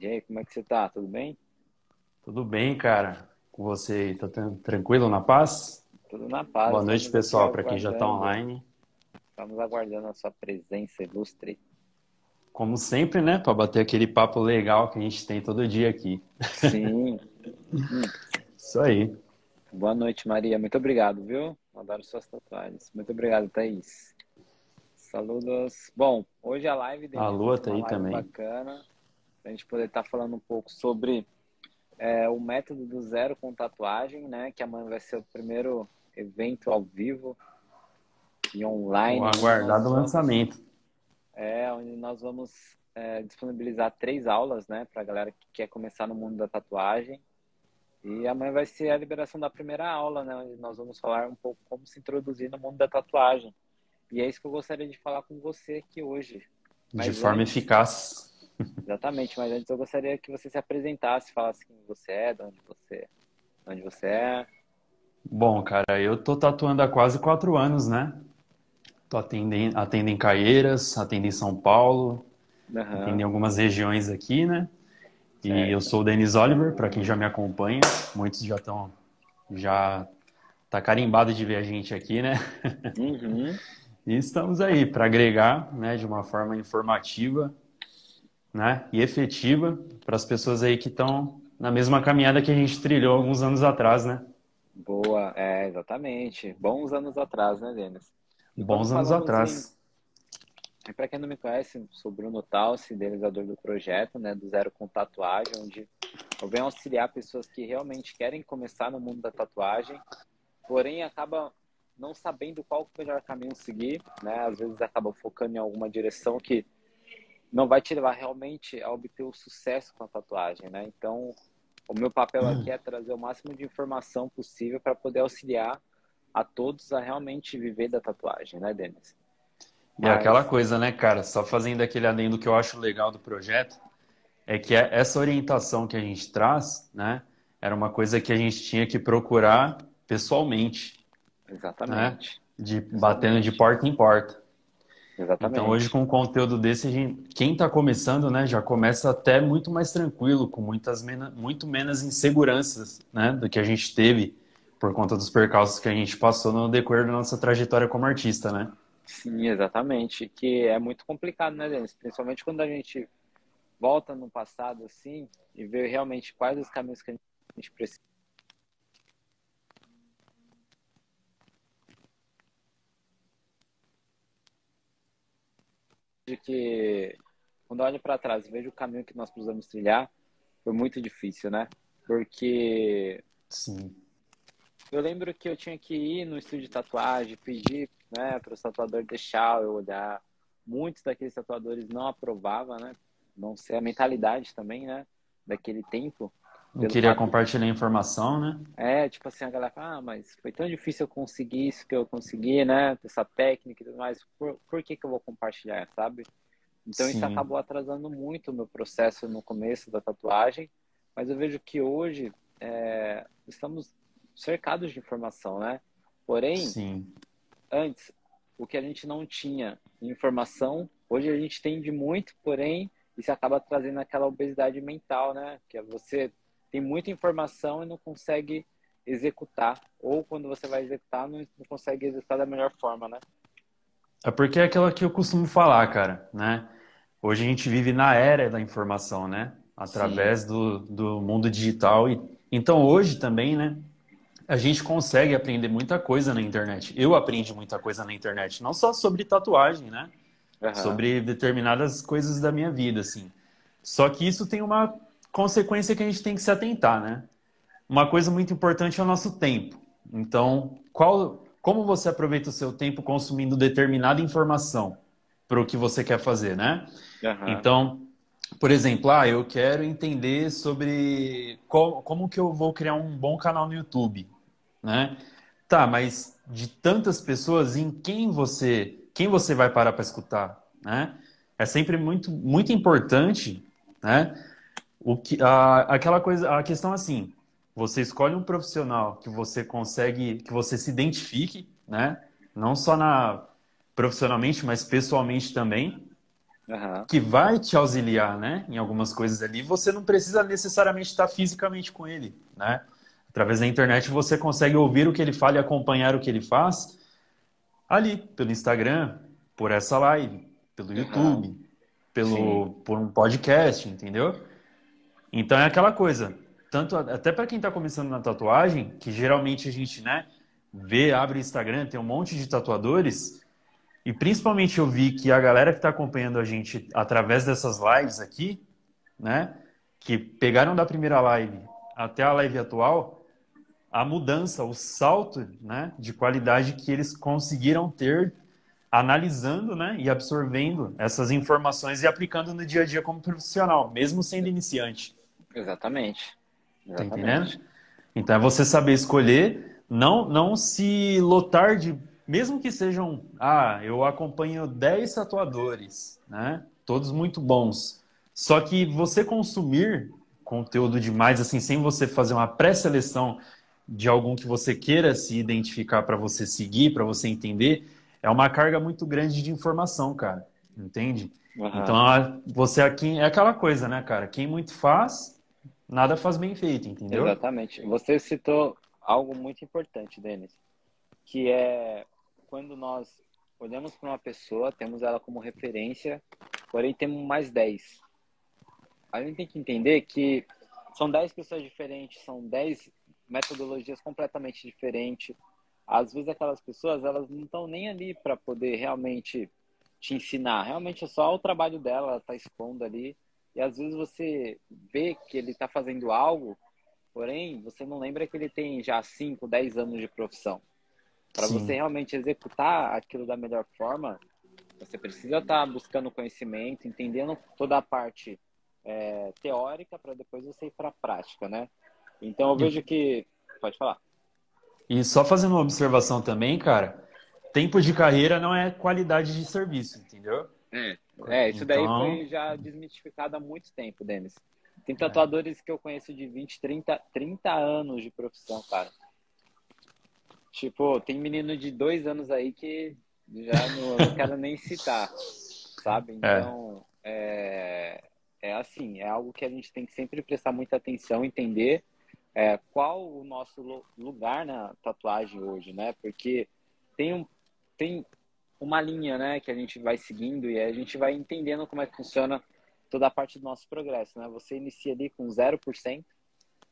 E aí, como é que você tá? Tudo bem? Tudo bem, cara. Com você, tá tranquilo, na paz? Tudo na paz. Boa noite, pessoal, para quem já está online. Estamos aguardando a sua presença ilustre. Como sempre, né? Para bater aquele papo legal que a gente tem todo dia aqui. Sim. Isso aí. Boa noite, Maria. Muito obrigado, viu? Adoro suas tatuagens. Muito obrigado, Thaís. Saludos. Bom, hoje a live... A Lua tá aí também. bacana a gente poder estar tá falando um pouco sobre é, o método do zero com tatuagem, né? Que amanhã vai ser o primeiro evento ao vivo e online. O aguardado vamos, lançamento. É, onde nós vamos é, disponibilizar três aulas, né? Para a galera que quer começar no mundo da tatuagem. E amanhã vai ser a liberação da primeira aula, né? Onde nós vamos falar um pouco como se introduzir no mundo da tatuagem. E é isso que eu gostaria de falar com você aqui hoje. Mas de forma antes, eficaz. Exatamente, mas antes eu gostaria que você se apresentasse, falasse quem você é, de onde você, de onde você é. Bom, cara, eu tô tatuando há quase quatro anos, né? Tô atendendo, atendo em Caieiras, atendo em São Paulo, uhum. atendo em algumas regiões aqui, né? E certo. eu sou o Denis Oliver, para quem já me acompanha, muitos já estão já tá carimbado de ver a gente aqui, né? Uhum. e estamos aí para agregar, né, de uma forma informativa né, e efetiva para as pessoas aí que estão na mesma caminhada que a gente trilhou alguns anos atrás, né? Boa, é, exatamente. Bons anos atrás, né, Denis? Bons anos atrás. Em... Para quem não me conhece, sou Bruno Talsi, idealizador do projeto, né, do Zero com Tatuagem, onde eu venho auxiliar pessoas que realmente querem começar no mundo da tatuagem, porém acaba não sabendo qual o melhor caminho seguir, né? Às vezes acaba focando em alguma direção que não vai te levar realmente a obter o sucesso com a tatuagem, né? Então, o meu papel hum. aqui é trazer o máximo de informação possível para poder auxiliar a todos a realmente viver da tatuagem, né, Denis? E Mas... aquela coisa, né, cara? Só fazendo aquele adendo que eu acho legal do projeto é que é essa orientação que a gente traz, né, era uma coisa que a gente tinha que procurar pessoalmente. Exatamente. Né? De Exatamente. batendo de porta em porta. Exatamente. Então hoje com um conteúdo desse, gente, quem está começando, né, já começa até muito mais tranquilo, com muitas muito menos inseguranças, né, do que a gente teve por conta dos percalços que a gente passou no decorrer da nossa trajetória como artista, né? Sim, exatamente. Que é muito complicado, né, Denis? Principalmente quando a gente volta no passado assim e vê realmente quais os caminhos que a gente precisa de que quando eu olho para trás e vejo o caminho que nós precisamos trilhar, foi muito difícil, né? Porque sim. Eu lembro que eu tinha que ir no estúdio de tatuagem, pedir, né, para o tatuador deixar eu olhar. Muitos daqueles tatuadores não aprovavam, né? Não sei a mentalidade também, né, daquele tempo. Não queria fato... compartilhar informação, né? É, tipo assim, a galera fala, ah, mas foi tão difícil eu conseguir isso que eu consegui, né? Essa técnica e tudo mais. Por, por que, que eu vou compartilhar, sabe? Então Sim. isso acabou atrasando muito o meu processo no começo da tatuagem. Mas eu vejo que hoje é, estamos cercados de informação, né? Porém, Sim. antes, o que a gente não tinha informação, hoje a gente tem de muito, porém, isso acaba trazendo aquela obesidade mental, né? Que é você tem muita informação e não consegue executar. Ou quando você vai executar, não, não consegue executar da melhor forma, né? É porque é aquilo que eu costumo falar, cara, né? Hoje a gente vive na era da informação, né? Através do, do mundo digital. E, então hoje também, né? A gente consegue aprender muita coisa na internet. Eu aprendi muita coisa na internet, não só sobre tatuagem, né? Uhum. Sobre determinadas coisas da minha vida, assim. Só que isso tem uma consequência que a gente tem que se atentar, né? Uma coisa muito importante é o nosso tempo. Então, qual, como você aproveita o seu tempo consumindo determinada informação para o que você quer fazer, né? Uhum. Então, por exemplo, ah, eu quero entender sobre qual, como que eu vou criar um bom canal no YouTube, né? Tá, mas de tantas pessoas, em quem você, quem você vai parar para escutar, né? É sempre muito, muito importante, né? O que, a, aquela coisa, a questão assim, você escolhe um profissional que você consegue, que você se identifique, né? Não só na profissionalmente, mas pessoalmente também, uhum. que vai te auxiliar, né? Em algumas coisas ali. Você não precisa necessariamente estar fisicamente com ele, né? Através da internet você consegue ouvir o que ele fala e acompanhar o que ele faz ali, pelo Instagram, por essa live, pelo YouTube, pelo, por um podcast, entendeu? Então é aquela coisa. Tanto até para quem está começando na tatuagem, que geralmente a gente, né, vê, abre o Instagram, tem um monte de tatuadores, e principalmente eu vi que a galera que está acompanhando a gente através dessas lives aqui, né, que pegaram da primeira live até a live atual, a mudança, o salto, né, de qualidade que eles conseguiram ter analisando, né, e absorvendo essas informações e aplicando no dia a dia como profissional, mesmo sendo iniciante. Exatamente. Exatamente. Tá entendendo? Então é você saber escolher, não não se lotar de mesmo que sejam, ah, eu acompanho 10 tatuadores, né? Todos muito bons. Só que você consumir conteúdo demais assim, sem você fazer uma pré-seleção de algum que você queira se identificar para você seguir, para você entender, é uma carga muito grande de informação, cara. Entende? Uhum. Então, você aqui é aquela coisa, né, cara? Quem muito faz, nada faz bem feito, entendeu? Exatamente. Você citou algo muito importante, Denis, que é quando nós olhamos para uma pessoa, temos ela como referência, porém temos mais 10. A gente tem que entender que são 10 pessoas diferentes, são 10 metodologias completamente diferentes. Às vezes aquelas pessoas, elas não estão nem ali para poder realmente te ensinar. Realmente é só o trabalho dela, ela está expondo ali. E às vezes você vê que ele está fazendo algo, porém você não lembra que ele tem já 5, 10 anos de profissão. Para você realmente executar aquilo da melhor forma, você precisa estar tá buscando conhecimento, entendendo toda a parte é, teórica para depois você ir para a prática, né? Então eu vejo que. Pode falar. E só fazendo uma observação também, cara, tempo de carreira não é qualidade de serviço, entendeu? É, é isso daí então... foi já desmitificado há muito tempo, Denis. Tem tatuadores é. que eu conheço de 20, 30, 30 anos de profissão, cara. Tipo, tem menino de dois anos aí que já não, não quero nem citar, sabe? É. Então, é. é, é assim, é algo que a gente tem que sempre prestar muita atenção, entender é, qual o nosso lugar na tatuagem hoje, né? Porque tem, um, tem uma linha, né, que a gente vai seguindo e a gente vai entendendo como é que funciona toda a parte do nosso progresso, né? Você inicia ali com 0%,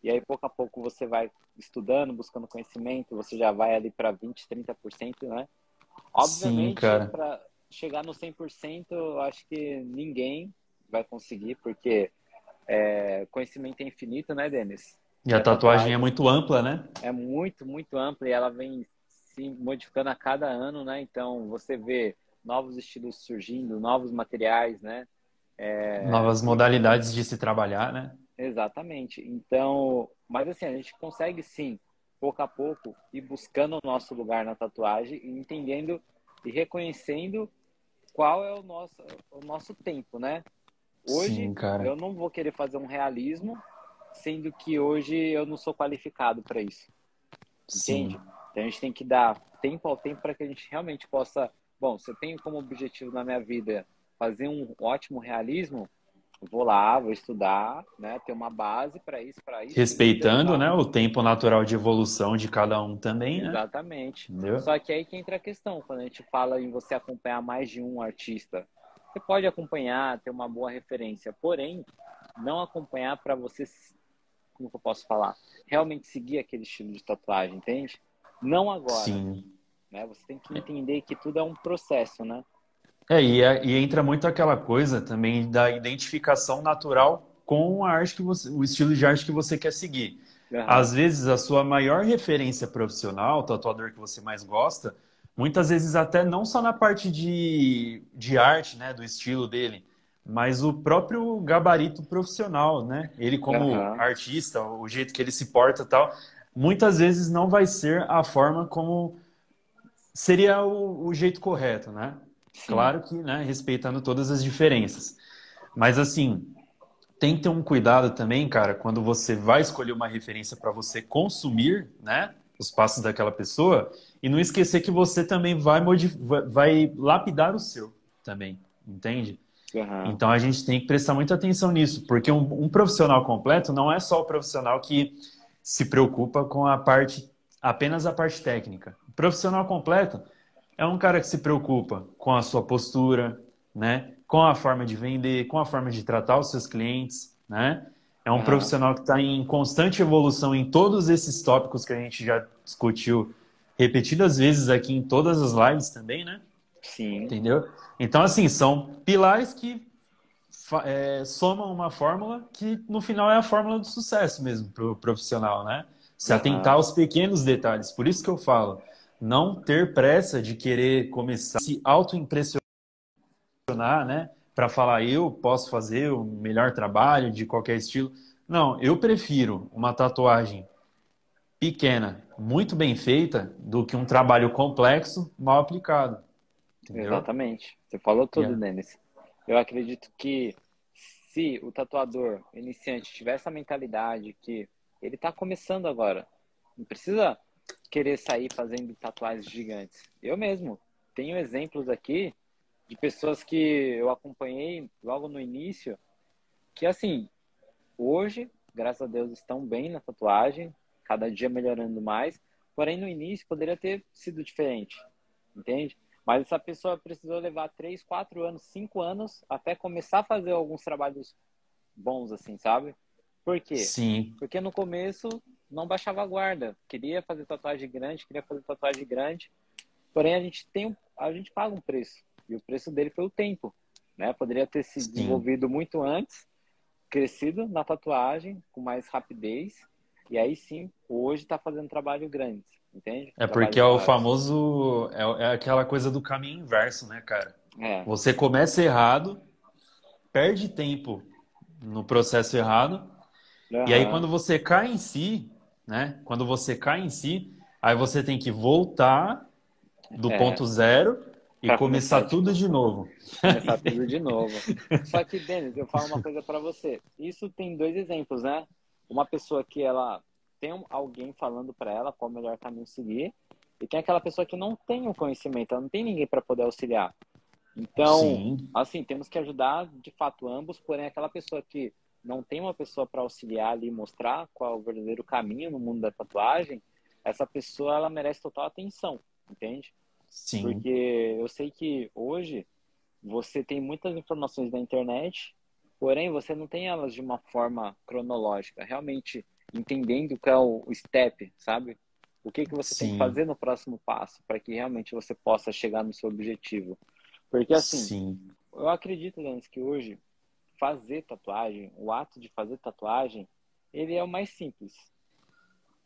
e aí pouco a pouco você vai estudando, buscando conhecimento, você já vai ali para 20, 30%, né? Obviamente, para chegar no 100%, eu acho que ninguém vai conseguir, porque é, conhecimento é infinito, né, Denis? E a tatuagem é muito ampla, né? É muito, muito ampla e ela vem se modificando a cada ano, né? Então você vê novos estilos surgindo, novos materiais, né? É... Novas modalidades de se trabalhar, né? Exatamente. Então, mas assim, a gente consegue sim, pouco a pouco, ir buscando o nosso lugar na tatuagem e entendendo e reconhecendo qual é o nosso, o nosso tempo, né? Hoje, sim, eu não vou querer fazer um realismo sendo que hoje eu não sou qualificado para isso. Entende? Sim. Então a gente tem que dar tempo ao tempo para que a gente realmente possa. Bom, se eu tenho como objetivo na minha vida fazer um ótimo realismo, vou lá, vou estudar, né, ter uma base para isso, para isso. Respeitando, né, o tempo natural de evolução de cada um também, né? Exatamente. Entendeu? Só que aí que entra a questão, quando a gente fala em você acompanhar mais de um artista, você pode acompanhar, ter uma boa referência, porém, não acompanhar para você como que eu posso falar? Realmente seguir aquele estilo de tatuagem, entende? Não agora. Sim. Né? Você tem que entender que tudo é um processo, né? É, e, é, e entra muito aquela coisa também da identificação natural com a arte que você, o estilo de arte que você quer seguir. Uhum. Às vezes a sua maior referência profissional, o tatuador que você mais gosta, muitas vezes até não só na parte de, de arte, né, do estilo dele, mas o próprio gabarito profissional, né? Ele como uhum. artista, o jeito que ele se porta e tal, muitas vezes não vai ser a forma como seria o, o jeito correto, né? Sim. Claro que, né, respeitando todas as diferenças. Mas assim, tem que ter um cuidado também, cara, quando você vai escolher uma referência para você consumir, né, os passos daquela pessoa, e não esquecer que você também vai, vai lapidar o seu também, entende? Uhum. Então a gente tem que prestar muita atenção nisso, porque um, um, profissional completo não é só o profissional que se preocupa com a parte, apenas a parte técnica. O profissional completo é um cara que se preocupa com a sua postura, né? com a forma de vender, com a forma de tratar os seus clientes, né? É um uhum. profissional que está em constante evolução em todos esses tópicos que a gente já discutiu repetidas vezes aqui em todas as lives também, né? Sim. Entendeu? Então, assim, são pilares que é, somam uma fórmula que no final é a fórmula do sucesso mesmo para o profissional, né? Se atentar aos pequenos detalhes. Por isso que eu falo, não ter pressa de querer começar a se auto-impressionar, né? Para falar, eu posso fazer o melhor trabalho de qualquer estilo. Não, eu prefiro uma tatuagem pequena, muito bem feita, do que um trabalho complexo, mal aplicado. Entendeu? Exatamente. Você falou tudo, yeah. Denis. Eu acredito que se o tatuador iniciante tiver essa mentalidade que ele está começando agora, não precisa querer sair fazendo tatuagens gigantes. Eu mesmo tenho exemplos aqui de pessoas que eu acompanhei logo no início, que assim, hoje, graças a Deus, estão bem na tatuagem, cada dia melhorando mais, porém no início poderia ter sido diferente, entende? Mas essa pessoa precisou levar três, quatro anos, cinco anos até começar a fazer alguns trabalhos bons, assim, sabe? Por quê? Sim. Porque no começo não baixava a guarda. Queria fazer tatuagem grande, queria fazer tatuagem grande. Porém, a gente tem, a gente paga um preço. E o preço dele foi o tempo. Né? Poderia ter se desenvolvido muito antes, crescido na tatuagem, com mais rapidez. E aí sim, hoje está fazendo trabalho grande entende? É porque é o famoso. É, é, aquela coisa do caminho inverso, né, cara? É. Você começa errado, perde tempo no processo errado, uhum. e aí quando você cai em si, né? Quando você cai em si, aí você tem que voltar do é. ponto zero e pra começar, começar tudo de novo. Começar tudo de novo. Só que, Denis, eu falo uma coisa para você. Isso tem dois exemplos, né? Uma pessoa que ela tem alguém falando para ela qual o melhor caminho seguir, e tem aquela pessoa que não tem o conhecimento, ela não tem ninguém para poder auxiliar. Então, Sim. assim, temos que ajudar de fato ambos, porém aquela pessoa que não tem uma pessoa para auxiliar ali e mostrar qual é o verdadeiro caminho no mundo da tatuagem, essa pessoa ela merece total atenção, entende? Sim. Porque eu sei que hoje você tem muitas informações da internet, porém você não tem elas de uma forma cronológica. Realmente, entendendo qual é o step, sabe? O que, que você Sim. tem que fazer no próximo passo para que realmente você possa chegar no seu objetivo. Porque assim, Sim. eu acredito, Lance, que hoje fazer tatuagem, o ato de fazer tatuagem, ele é o mais simples.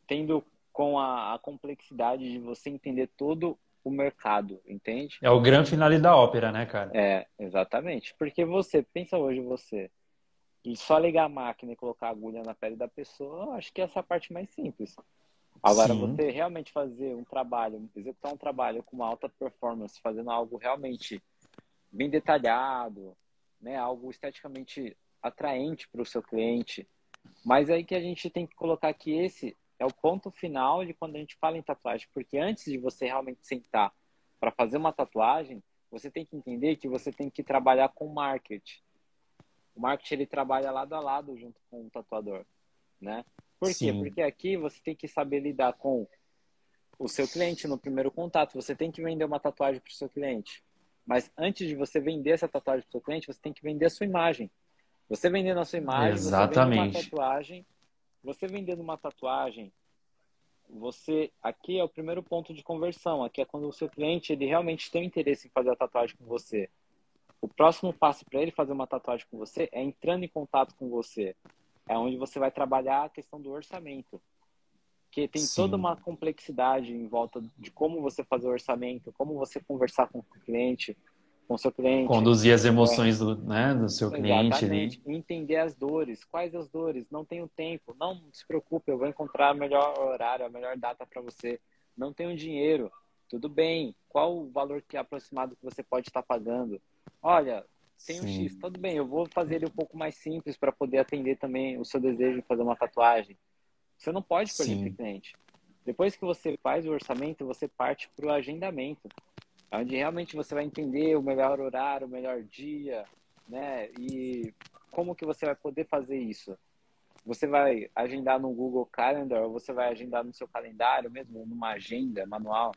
Tendo com a, a complexidade de você entender todo o mercado, entende? É o grande finale da ópera, né, cara? É, exatamente. Porque você, pensa hoje você, e só ligar a máquina e colocar a agulha na pele da pessoa, acho que essa é a parte mais simples. Agora, Sim. você realmente fazer um trabalho, executar um trabalho com uma alta performance, fazendo algo realmente bem detalhado, né, algo esteticamente atraente para o seu cliente. Mas aí que a gente tem que colocar que esse é o ponto final de quando a gente fala em tatuagem, porque antes de você realmente sentar para fazer uma tatuagem, você tem que entender que você tem que trabalhar com marketing. O marketing ele trabalha lado a lado junto com o tatuador, né? Por quê? Sim. Porque aqui você tem que saber lidar com o seu cliente no primeiro contato. Você tem que vender uma tatuagem para o seu cliente. Mas antes de você vender essa tatuagem para o seu cliente, você tem que vender a sua imagem. Você vendendo a sua imagem, Exatamente. você uma tatuagem, você vendendo uma tatuagem, você aqui é o primeiro ponto de conversão. Aqui é quando o seu cliente ele realmente tem interesse em fazer a tatuagem com você. O próximo passo para ele fazer uma tatuagem com você é entrando em contato com você. É onde você vai trabalhar a questão do orçamento. Que tem Sim. toda uma complexidade em volta de como você fazer o orçamento, como você conversar com o cliente, com o seu cliente. Conduzir as emoções é. do, né, do seu cliente ali. Entender as dores. Quais as dores? Não tenho tempo. Não se preocupe, eu vou encontrar o melhor horário, a melhor data para você. Não tenho dinheiro. Tudo bem. Qual o valor que é aproximado que você pode estar pagando? Olha, tem um X, tudo bem, eu vou fazer ele um pouco mais simples para poder atender também o seu desejo de fazer uma tatuagem. Você não pode perder Sim. cliente. Depois que você faz o orçamento, você parte para o agendamento, onde realmente você vai entender o melhor horário, o melhor dia, né? E como que você vai poder fazer isso? Você vai agendar no Google Calendar ou você vai agendar no seu calendário mesmo, numa agenda manual,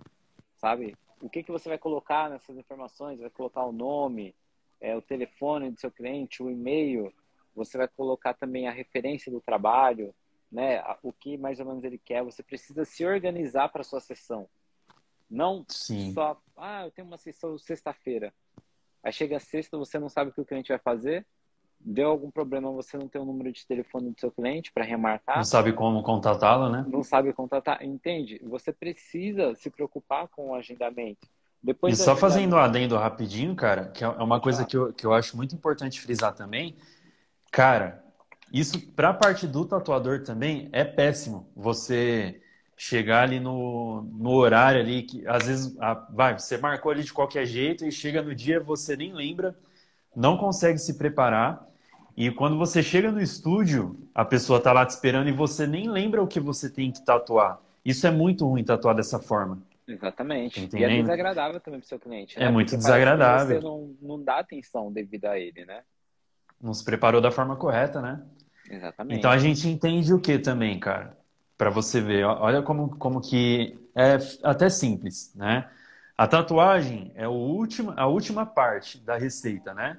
sabe? O que que você vai colocar nessas informações? Vai colocar o nome, é, o telefone do seu cliente, o e-mail, você vai colocar também a referência do trabalho, né? O que mais ou menos ele quer. Você precisa se organizar para sua sessão. Não Sim. só, ah, eu tenho uma sessão sexta-feira. Aí chega sexta, você não sabe o que o cliente vai fazer. Deu algum problema, você não tem o número de telefone do seu cliente para remarcar. Não sabe como contatá-lo, né? Não sabe contatar, entende? Você precisa se preocupar com o agendamento. Depois e só fazendo um adendo rapidinho, cara, que é uma coisa que eu, que eu acho muito importante frisar também. Cara, isso para a parte do tatuador também é péssimo. Você chegar ali no, no horário ali, que às vezes a, vai, você marcou ali de qualquer jeito e chega no dia você nem lembra, não consegue se preparar. E quando você chega no estúdio, a pessoa está lá te esperando e você nem lembra o que você tem que tatuar. Isso é muito ruim tatuar dessa forma. Exatamente. Tá e é desagradável também para o seu cliente. Né? É muito Porque desagradável. Você não, não dá atenção devido a ele, né? Não se preparou da forma correta, né? Exatamente. Então a gente entende o que também, cara? para você ver. Olha como, como que é até simples, né? A tatuagem é o último, a última parte da receita, né?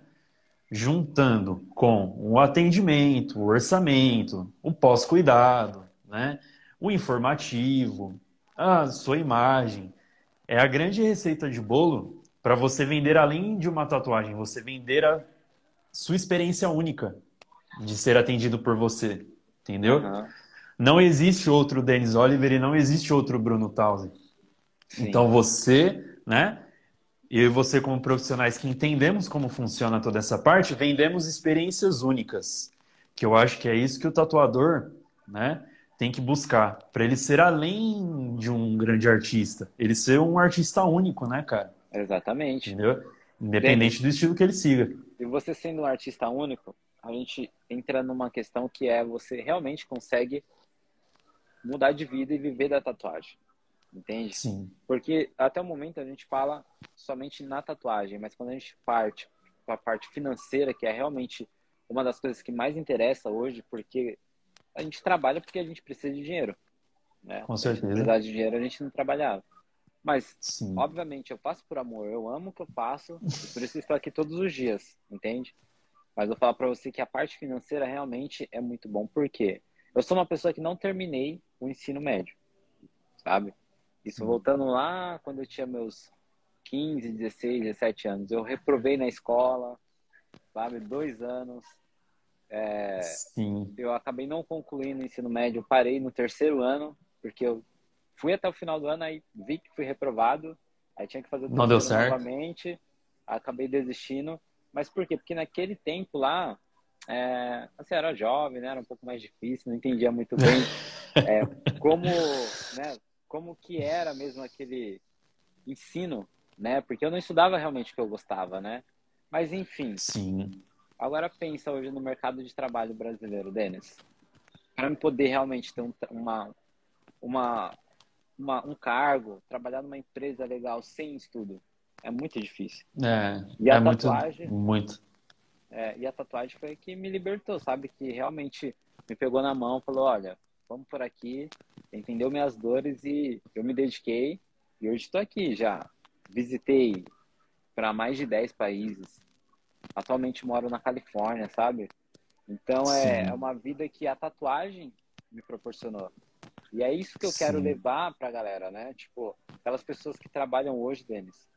Juntando com o atendimento, o orçamento, o pós-cuidado, né? O informativo, a sua imagem. É a grande receita de bolo para você vender além de uma tatuagem, você vender a sua experiência única de ser atendido por você, entendeu? Uhum. Não existe outro Denis Oliver e não existe outro Bruno Tausen. Então você, né? Eu e você como profissionais que entendemos como funciona toda essa parte, vendemos experiências únicas. Que eu acho que é isso que o tatuador, né, tem que buscar para ele ser além de um grande artista, ele ser um artista único, né, cara? Exatamente. Entendeu? Independente do estilo que ele siga. E você sendo um artista único, a gente entra numa questão que é você realmente consegue mudar de vida e viver da tatuagem. Entende? Sim. Porque até o momento a gente fala somente na tatuagem, mas quando a gente parte para a parte financeira, que é realmente uma das coisas que mais interessa hoje, porque a gente trabalha porque a gente precisa de dinheiro. Né? Com certeza. Se precisasse de dinheiro, a gente não trabalhava. Mas, Sim. obviamente, eu faço por amor, eu amo o que eu faço, por isso estou aqui todos os dias, entende? Mas eu vou falar para você que a parte financeira realmente é muito bom. Por quê? Eu sou uma pessoa que não terminei o ensino médio, sabe? Isso voltando lá quando eu tinha meus 15, 16, 17 anos. Eu reprovei na escola, sabe? Dois anos. É, Sim. Eu acabei não concluindo o ensino médio, parei no terceiro ano, porque eu fui até o final do ano, aí vi que fui reprovado, aí tinha que fazer o não deu certo. novamente, acabei desistindo. Mas por quê? Porque naquele tempo lá, é, assim, era jovem, né? Era um pouco mais difícil, não entendia muito bem é, como, né? Como que era mesmo aquele ensino, né? Porque eu não estudava realmente o que eu gostava, né? Mas enfim. Sim. Agora pensa hoje no mercado de trabalho brasileiro, Denis. Para me poder realmente ter um, uma, uma, uma, um cargo, trabalhar numa empresa legal sem estudo, é muito difícil. É, e a é tatuagem, muito, muito é, e a tatuagem foi que me libertou, sabe? Que realmente me pegou na mão, falou, olha, vamos por aqui, entendeu minhas dores e eu me dediquei e hoje estou aqui já. Visitei para mais de 10 países. Atualmente moro na Califórnia, sabe? Então é, é, uma vida que a tatuagem me proporcionou. E é isso que eu Sim. quero levar pra galera, né? Tipo, aquelas pessoas que trabalham hoje, Denis,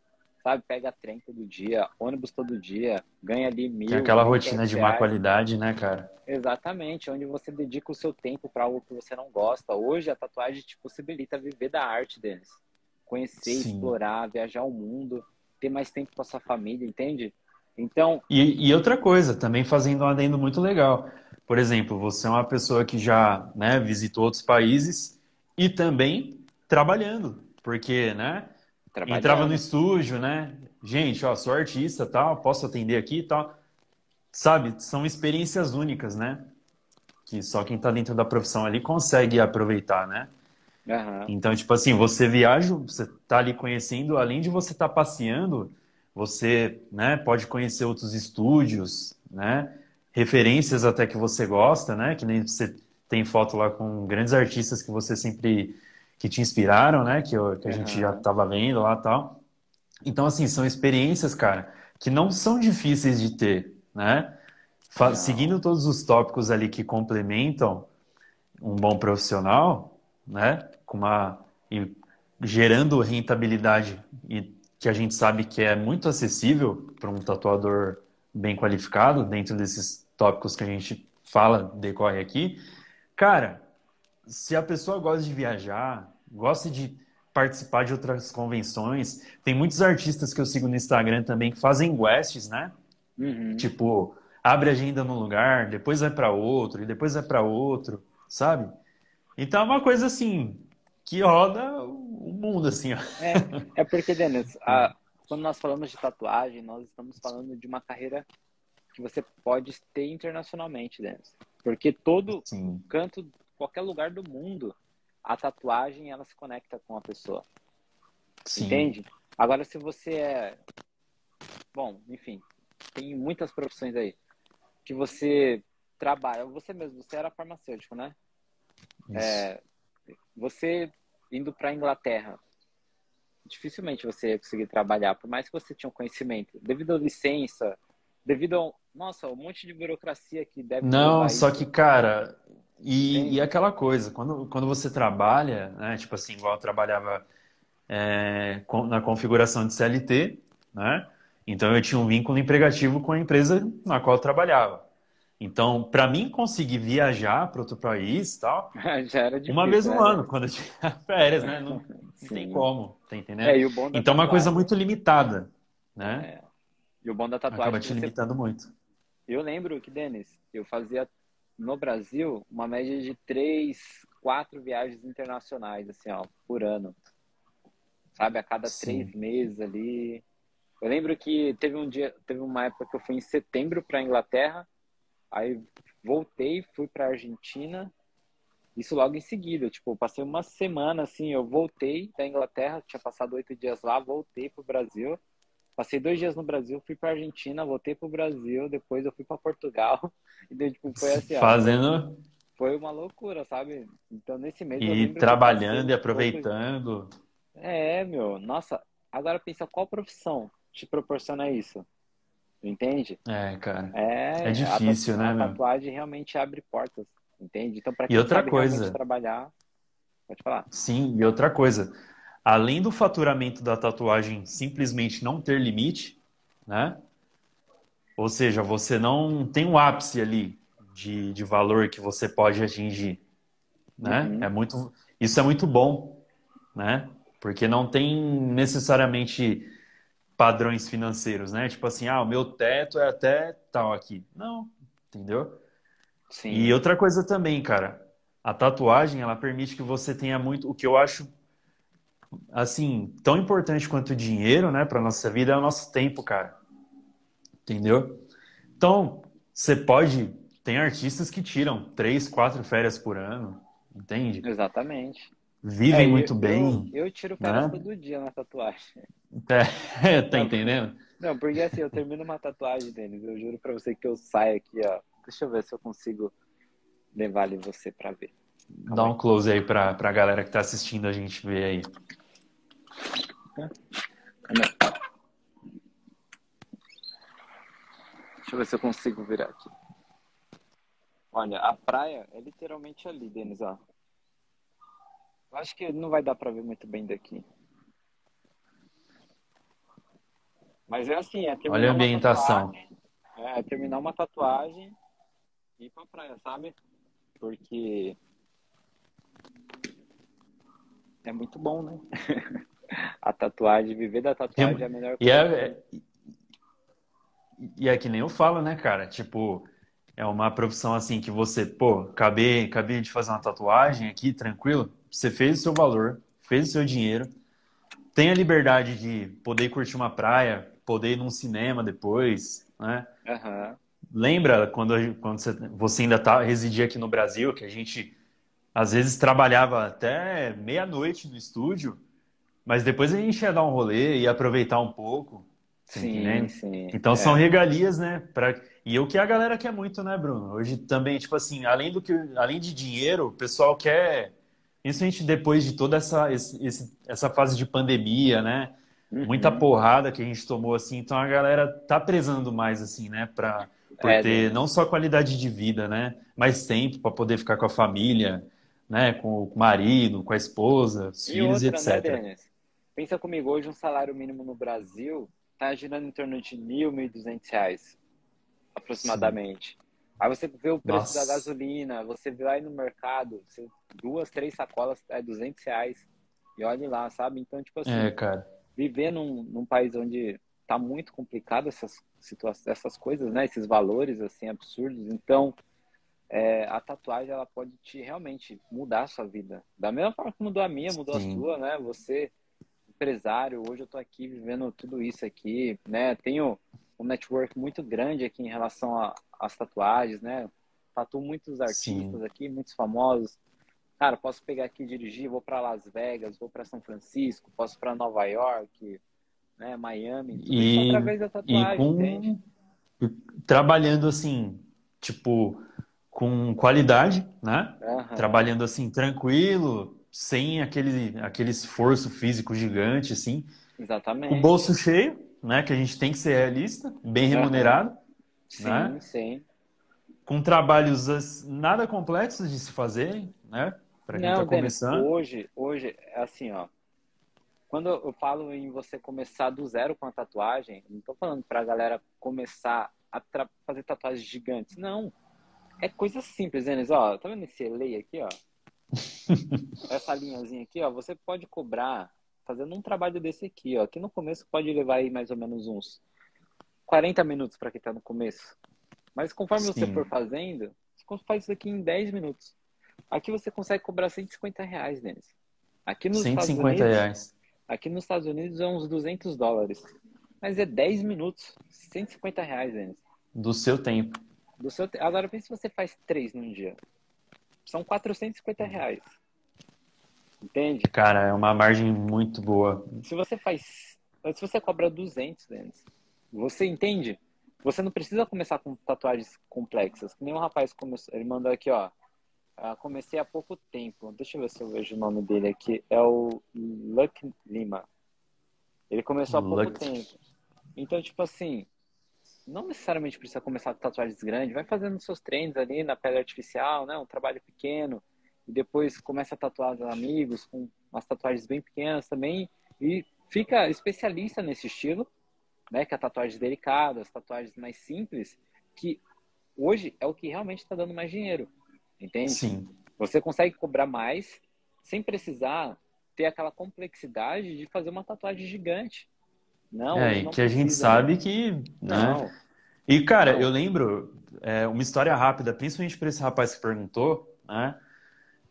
sabe? Pega trem todo dia, ônibus todo dia, ganha ali mil. Tem aquela rotina de má qualidade, né, cara? Exatamente, onde você dedica o seu tempo para algo que você não gosta. Hoje a tatuagem te possibilita viver da arte deles. Conhecer, Sim. explorar, viajar o mundo, ter mais tempo com a sua família, entende? Então. E, e, outra coisa, também fazendo um adendo muito legal. Por exemplo, você é uma pessoa que já né, visitou outros países e também trabalhando. Porque, né? Entrava no estúdio, né? Gente, ó, sou artista, tal, posso atender aqui e tal. Sabe, são experiências únicas, né? Que só quem tá dentro da profissão ali consegue aproveitar, né? Uhum. Então, tipo assim, você viaja, você tá ali conhecendo, além de você estar tá passeando, você né, pode conhecer outros estúdios, né? Referências até que você gosta, né? Que nem você tem foto lá com grandes artistas que você sempre que te inspiraram, né? Que, eu, que a uhum. gente já estava vendo lá tal. Então, assim, são experiências, cara, que não são difíceis de ter, né? Seguindo todos os tópicos ali que complementam um bom profissional, né? Com uma e gerando rentabilidade e que a gente sabe que é muito acessível para um tatuador bem qualificado dentro desses tópicos que a gente fala, decorre aqui. Cara, se a pessoa gosta de viajar, gosta de participar de outras convenções, tem muitos artistas que eu sigo no Instagram também que fazem quests, né? Uhum. Tipo, abre agenda num lugar, depois vai para outro, e depois vai para outro, sabe? Então é uma coisa assim que roda o mundo, assim, ó. É, é porque, Denis, a, quando nós falamos de tatuagem, nós estamos falando de uma carreira que você pode ter internacionalmente, Denis. Porque todo Sim. canto, qualquer lugar do mundo, a tatuagem ela se conecta com a pessoa. Sim. Entende? Agora, se você é. Bom, enfim, tem muitas profissões aí que você trabalha, você mesmo, você era farmacêutico, né? É, você indo para a Inglaterra, dificilmente você ia conseguir trabalhar, por mais que você tinha um conhecimento, devido à licença, devido a, nossa, um monte de burocracia que deve Não, só que, cara, e, e aquela coisa, quando, quando você trabalha, né, tipo assim, igual eu trabalhava é, na configuração de CLT, né? Então eu tinha um vínculo empregativo com a empresa na qual eu trabalhava. Então, para mim conseguir viajar para outro país tal, já era difícil, uma vez no né? ano, quando eu tinha férias, né? Não, não tem como, tá entendendo? É, então, é uma coisa muito limitada, né? É. E o bom da tatuagem. Acaba te limitando você... muito. Eu lembro que, Denis, eu fazia no Brasil uma média de três, quatro viagens internacionais, assim, ó, por ano. Sabe, a cada Sim. três meses ali. Eu lembro que teve um dia, teve uma época que eu fui em setembro para Inglaterra, aí voltei, fui para Argentina, isso logo em seguida, tipo, passei uma semana assim, eu voltei da Inglaterra, tinha passado oito dias lá, voltei pro Brasil, passei dois dias no Brasil, fui para Argentina, voltei pro Brasil, depois eu fui para Portugal, e daí, tipo, foi assim, fazendo foi uma loucura, sabe? Então nesse mês e trabalhando e aproveitando. É, meu, nossa, agora pensa qual profissão te proporciona isso. Entende? É, cara. É, é difícil, a, né, A tatuagem realmente abre portas, entende? Então, para quem e outra coisa, trabalhar, pode falar. Sim, e outra coisa, além do faturamento da tatuagem simplesmente não ter limite, né? Ou seja, você não tem um ápice ali de, de valor que você pode atingir, né? Uhum. É muito, isso é muito bom, né? Porque não tem necessariamente padrões financeiros, né? Tipo assim, ah, o meu teto é até tal aqui. Não, entendeu? Sim. E outra coisa também, cara, a tatuagem, ela permite que você tenha muito, o que eu acho assim, tão importante quanto o dinheiro, né, para nossa vida é o nosso tempo, cara. Entendeu? Então, você pode, tem artistas que tiram três, quatro férias por ano, entende? Exatamente. Vivem é, muito eu, bem. Eu, eu tiro férias né? todo dia na tatuagem. É, tá entendendo? Não, porque assim, eu termino uma tatuagem, Denis, eu juro pra você que eu saio aqui, ó. Deixa eu ver se eu consigo levar ali você pra ver. Dá um close aí pra, pra galera que tá assistindo a gente ver aí. Deixa eu ver se eu consigo virar aqui. Olha, a praia é literalmente ali, Denis, ó. Eu acho que não vai dar pra ver muito bem daqui. Mas é assim, é terminar Olha a ambientação. é, terminar uma tatuagem e ir pra praia, sabe? Porque é muito bom, né? a tatuagem, viver da tatuagem é a melhor coisa. E é, e é que nem eu falo, né, cara? Tipo, é uma profissão assim que você, pô, acabei, acabei de fazer uma tatuagem aqui, tranquilo. Você fez o seu valor, fez o seu dinheiro, tem a liberdade de poder curtir uma praia, poder ir num cinema depois, né? Uhum. Lembra quando, quando você, você ainda tá, residia aqui no Brasil, que a gente às vezes trabalhava até meia-noite no estúdio, mas depois a gente ia dar um rolê, ia aproveitar um pouco, Sim, sim. Então é. são regalias, né? Pra... E o que a galera quer muito, né, Bruno? Hoje também, tipo assim, além do que, além de dinheiro, o pessoal quer, principalmente depois de toda essa, esse, essa fase de pandemia, né? Uhum. Muita porrada que a gente tomou, assim. Então a galera tá prezando mais, assim, né? Pra, por é, ter não só qualidade de vida, né? Mais tempo para poder ficar com a família, né? Com o marido, com a esposa, os e filhos outra, e etc. Né, Pensa comigo, hoje um salário mínimo no Brasil tá girando em torno de mil, mil e duzentos reais, aproximadamente. Sim. Aí você vê o preço Nossa. da gasolina, você vê aí no mercado, você, duas, três sacolas é duzentos reais. E olhe lá, sabe? Então, tipo assim, é, cara. viver num, num país onde tá muito complicado essas situações, essas coisas, né? Esses valores assim absurdos. Então, é, a tatuagem ela pode te realmente mudar a sua vida. Da mesma forma que mudou a minha, mudou Sim. a sua, né? Você empresário, hoje eu tô aqui vivendo tudo isso aqui, né? Tenho um network muito grande aqui em relação às tatuagens, né? Tatuo muitos artistas Sim. aqui, muitos famosos. Cara, posso pegar aqui e dirigir, vou para Las Vegas, vou para São Francisco, posso para Nova York, né, Miami, tudo e, isso através da tatuagem, com... Trabalhando assim, tipo, com qualidade, né? Uhum. Trabalhando assim, tranquilo, sem aquele, aquele esforço físico gigante, assim. Exatamente. O bolso cheio, né? Que a gente tem que ser realista, bem remunerado. Uhum. Sim, né? sim. Com trabalhos nada complexos de se fazer, né? Para quem está começando. Hoje, hoje, é assim, ó. Quando eu falo em você começar do zero com a tatuagem, não estou falando para a galera começar a fazer tatuagens gigantes. Não. É coisa simples, Denis. Ó, tá vendo esse elei aqui, ó? essa linhazinha aqui, ó, você pode cobrar fazendo um trabalho desse aqui, ó. Aqui no começo pode levar aí mais ou menos uns 40 minutos para quem tá no começo. Mas conforme Sim. você for fazendo, você faz isso aqui em 10 minutos. Aqui você consegue cobrar 150 reais, Denis. Aqui nos 150 Estados Unidos, reais. Aqui nos Estados Unidos é uns 200 dólares. Mas é 10 minutos, 150 reais, Denis. Do seu tempo. Do seu te... Agora, pense se você faz três num dia. São 450 reais. Entende? Cara, é uma margem muito boa. Se você faz. Se você cobra 200, Denis, você entende? Você não precisa começar com tatuagens complexas. Que nem um rapaz começou. Ele mandou aqui, ó. Uh, comecei há pouco tempo. Deixa eu ver se eu vejo o nome dele aqui. É o Luck Lima. Ele começou há pouco Luck. tempo. Então, tipo assim, não necessariamente precisa começar com tatuagens grandes, vai fazendo seus treinos ali na pele artificial, né? Um trabalho pequeno. E depois começa a tatuar os amigos com umas tatuagens bem pequenas também. E fica especialista nesse estilo, né? Que é tatuagens delicadas, tatuagens mais simples, que hoje é o que realmente está dando mais dinheiro. Entende? Sim. Você consegue cobrar mais sem precisar ter aquela complexidade de fazer uma tatuagem gigante. Não, é, que a gente sabe né? que. Né? Não. E, cara, não. eu lembro é, uma história rápida, principalmente para esse rapaz que perguntou, né?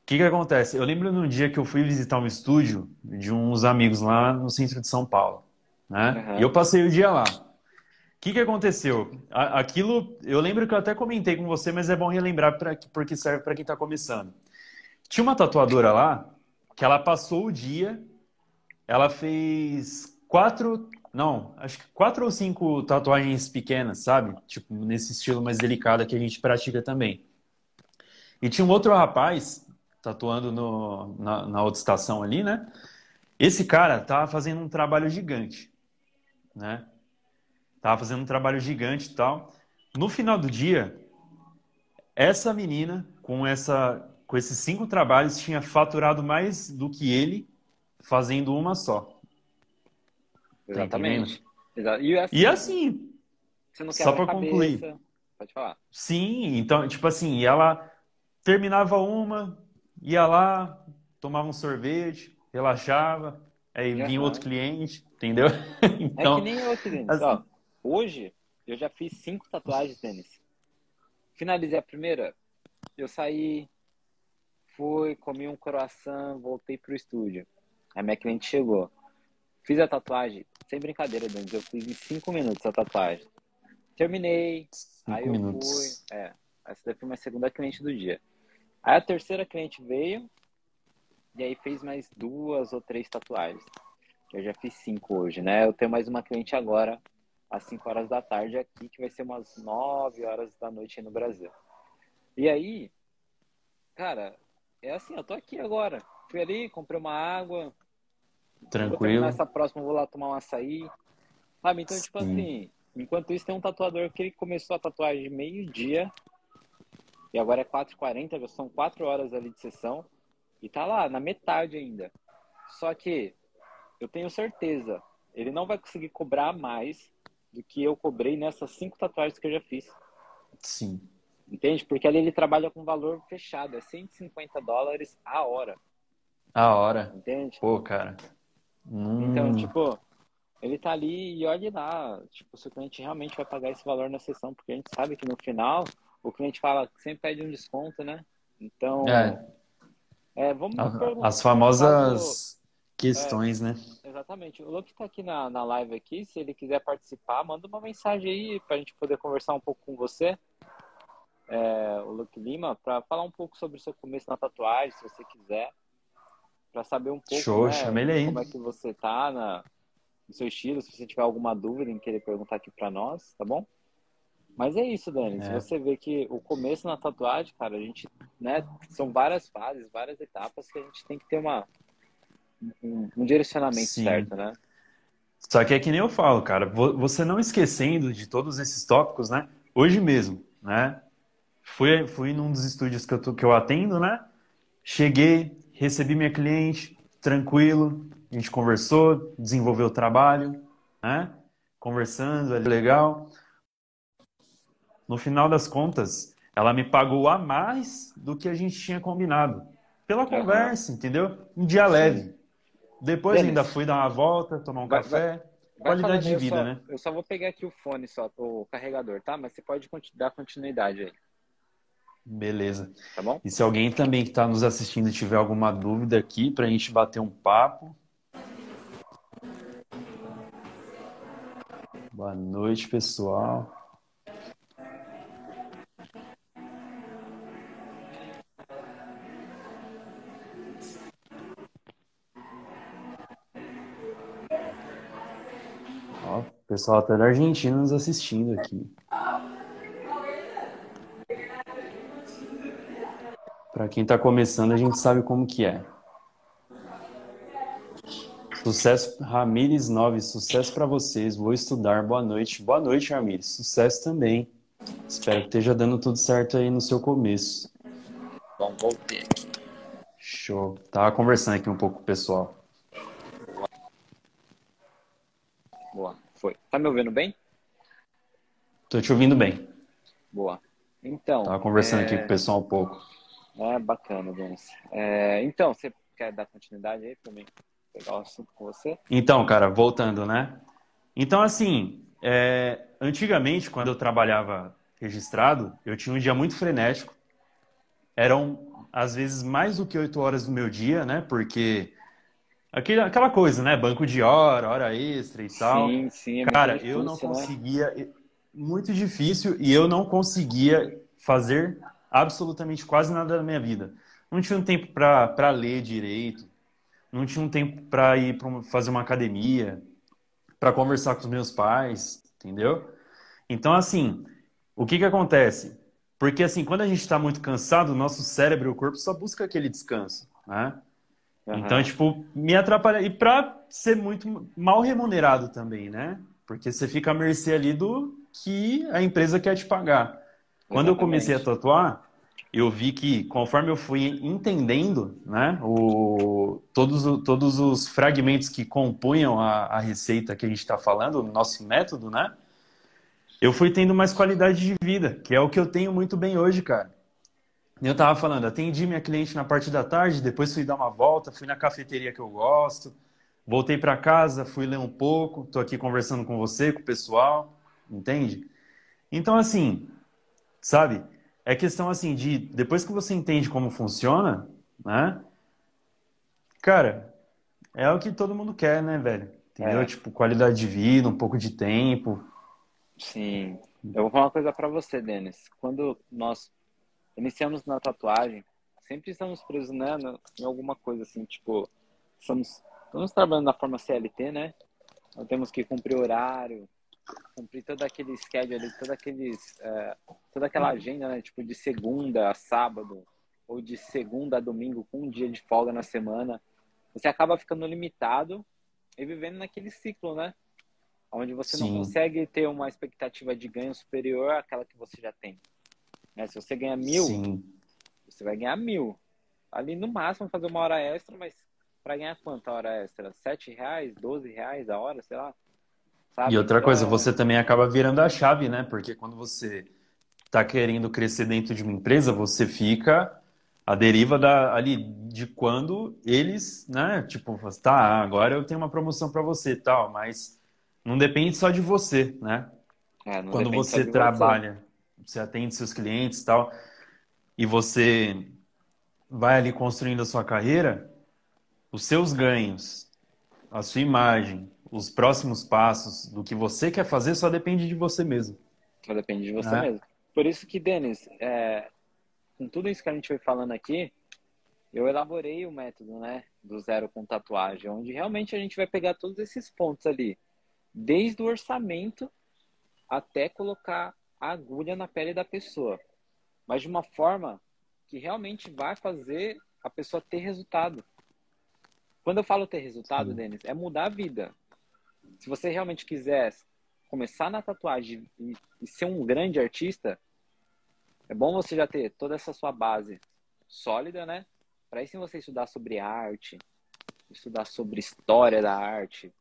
O que, que acontece? Eu lembro num dia que eu fui visitar um estúdio de uns amigos lá no centro de São Paulo, né? Uhum. E eu passei o dia lá. O que, que aconteceu? Aquilo, eu lembro que eu até comentei com você, mas é bom relembrar pra, porque serve para quem está começando. Tinha uma tatuadora lá que ela passou o dia, ela fez quatro não, acho que quatro ou cinco tatuagens pequenas, sabe? Tipo, nesse estilo mais delicado que a gente pratica também. E tinha um outro rapaz tatuando no, na, na outra estação ali, né? Esse cara tava fazendo um trabalho gigante, né? Tava fazendo um trabalho gigante e tal. No final do dia, essa menina, com, essa, com esses cinco trabalhos, tinha faturado mais do que ele fazendo uma só. Exatamente. Tá e assim, e assim só para concluir. Pode falar. Sim, então, tipo assim, ela terminava uma, ia lá, tomava um sorvete, relaxava, aí uhum. vinha outro cliente, entendeu? então, é que nem eu, Denis. Assim... Ó, hoje, eu já fiz cinco tatuagens, Denis. Finalizei a primeira, eu saí, fui, comi um croissant, voltei pro estúdio. A minha cliente chegou. Fiz a tatuagem, sem brincadeira, Denis, eu fiz em cinco minutos a tatuagem. Terminei, cinco aí eu minutos. fui. É, essa daí foi minha segunda cliente do dia. Aí a terceira cliente veio e aí fez mais duas ou três tatuagens. Eu já fiz cinco hoje, né? Eu tenho mais uma cliente agora às 5 horas da tarde aqui, que vai ser umas 9 horas da noite aí no Brasil. E aí, cara, é assim, eu tô aqui agora. Fui ali, comprei uma água. Tranquilo. Nessa próxima vou lá tomar um açaí. Sabe? Então, tipo Sim. tipo assim, enquanto isso tem um tatuador que ele começou a tatuagem meio-dia e agora é 4h40, já são 4 horas ali de sessão e tá lá, na metade ainda. Só que eu tenho certeza, ele não vai conseguir cobrar mais do que eu cobrei nessas cinco tatuagens que eu já fiz. Sim. Entende? Porque ali ele trabalha com valor fechado, é 150 dólares a hora. A hora. Entende? Pô, cara. Hum. Então, tipo, ele tá ali e olhe lá, tipo, se o cliente realmente vai pagar esse valor na sessão, porque a gente sabe que no final o cliente fala que sempre pede um desconto, né? Então, é. É, vamos As famosas questões, é, né? Exatamente. O Luke está aqui na, na live aqui, se ele quiser participar, manda uma mensagem aí para a gente poder conversar um pouco com você é, o Luke Lima, para falar um pouco sobre o seu começo na tatuagem, se você quiser, para saber um pouco Show, né, como é que você tá na, no seu estilo, se você tiver alguma dúvida em querer perguntar aqui para nós, tá bom? Mas é isso, Dani. É. Se você vê que o começo na tatuagem, cara, a gente, né, são várias fases, várias etapas que a gente tem que ter uma um, um direcionamento Sim. certo, né? Só que é que nem eu falo, cara, você não esquecendo de todos esses tópicos, né? Hoje mesmo, né? Fui, fui num dos estúdios que eu, que eu atendo, né? Cheguei, recebi minha cliente, tranquilo, a gente conversou, desenvolveu o trabalho, né? Conversando, é legal. No final das contas, ela me pagou a mais do que a gente tinha combinado. Pela conversa, uhum. entendeu? Um dia leve. Depois ainda fui dar uma volta, tomar um vai, café. Vai, qualidade de vida, só, né? Eu só vou pegar aqui o fone, só, o carregador, tá? Mas você pode dar continuidade aí. Beleza. Tá bom? E se alguém também que está nos assistindo tiver alguma dúvida aqui para a gente bater um papo. Boa noite, pessoal. Ó, pessoal até da Argentina nos assistindo aqui. Para quem está começando, a gente sabe como que é. Sucesso, Ramires 9, sucesso para vocês. Vou estudar. Boa noite. Boa noite, Ramires. Sucesso também. Espero que esteja dando tudo certo aí no seu começo. Bom, voltei aqui. Show. Tava conversando aqui um pouco com o pessoal. Boa, foi. Tá me ouvindo bem? Tô te ouvindo bem. Boa. Então. Tava conversando é... aqui com o pessoal um pouco. É bacana, Denis. É, então, você quer dar continuidade aí para mim pegar o assunto com você? Então, cara, voltando, né? Então, assim, é, antigamente, quando eu trabalhava registrado, eu tinha um dia muito frenético. Eram, às vezes, mais do que oito horas do meu dia, né? Porque aquele, aquela coisa, né? Banco de hora, hora extra e tal. Sim, sim. É Cara, difícil, eu não né? conseguia. Né? Muito difícil e eu não conseguia fazer absolutamente quase nada da minha vida. Não tinha um tempo para ler direito, não tinha um tempo para ir para fazer uma academia, para conversar com os meus pais, entendeu? Então, assim, o que que acontece? Porque, assim, quando a gente está muito cansado, o nosso cérebro e o corpo só busca aquele descanso, né? Uhum. Então, tipo, me atrapalha. E para ser muito mal remunerado também, né? Porque você fica à mercê ali do que a empresa quer te pagar. Quando Exatamente. eu comecei a tatuar, eu vi que conforme eu fui entendendo né, o, todos, todos os fragmentos que compunham a, a receita que a gente está falando, o nosso método, né? Eu fui tendo mais qualidade de vida, que é o que eu tenho muito bem hoje, cara. Eu estava falando, atendi minha cliente na parte da tarde, depois fui dar uma volta, fui na cafeteria que eu gosto, voltei para casa, fui ler um pouco, estou aqui conversando com você, com o pessoal, entende? Então, assim, sabe? É questão assim de depois que você entende como funciona, né? Cara, é o que todo mundo quer, né, velho? Entendeu? É. Tipo, qualidade de vida, um pouco de tempo. Sim. Eu vou falar uma coisa para você, Denis. Quando nós iniciamos na tatuagem, sempre estamos presos, né, em alguma coisa assim, tipo, estamos, estamos trabalhando na forma CLT, né? Nós temos que cumprir horário, cumprir todo aquele schedule, todo aqueles, é, toda aquela agenda, né? Tipo, de segunda a sábado, ou de segunda a domingo, com um dia de folga na semana, você acaba ficando limitado e vivendo naquele ciclo, né? Onde você Sim. não consegue ter uma expectativa de ganho superior àquela que você já tem. Né? Se você ganha mil, Sim. você vai ganhar mil. Ali no máximo fazer uma hora extra, mas para ganhar quanto a hora extra? Sete reais, doze reais a hora, sei lá. Sabe? E outra coisa, você também acaba virando a chave, né? Porque quando você está querendo crescer dentro de uma empresa, você fica a deriva da, ali de quando eles, né? Tipo, tá, agora eu tenho uma promoção para você tal, mas não depende só de você, né? É, quando você trabalha, você. você atende seus clientes tal, e você vai ali construindo a sua carreira, os seus ganhos, a sua imagem, os próximos passos do que você quer fazer só depende de você mesmo. Só depende de você é. mesmo. Por isso que, Denis, é, com tudo isso que a gente foi falando aqui, eu elaborei o método, né, do zero com tatuagem, onde realmente a gente vai pegar todos esses pontos ali, desde o orçamento até colocar a agulha na pele da pessoa, mas de uma forma que realmente vai fazer a pessoa ter resultado. Quando eu falo ter resultado, Sim. Denis, é mudar a vida se você realmente quiser começar na tatuagem e, e ser um grande artista, é bom você já ter toda essa sua base sólida, né? Para aí sim você estudar sobre arte, estudar sobre história da arte.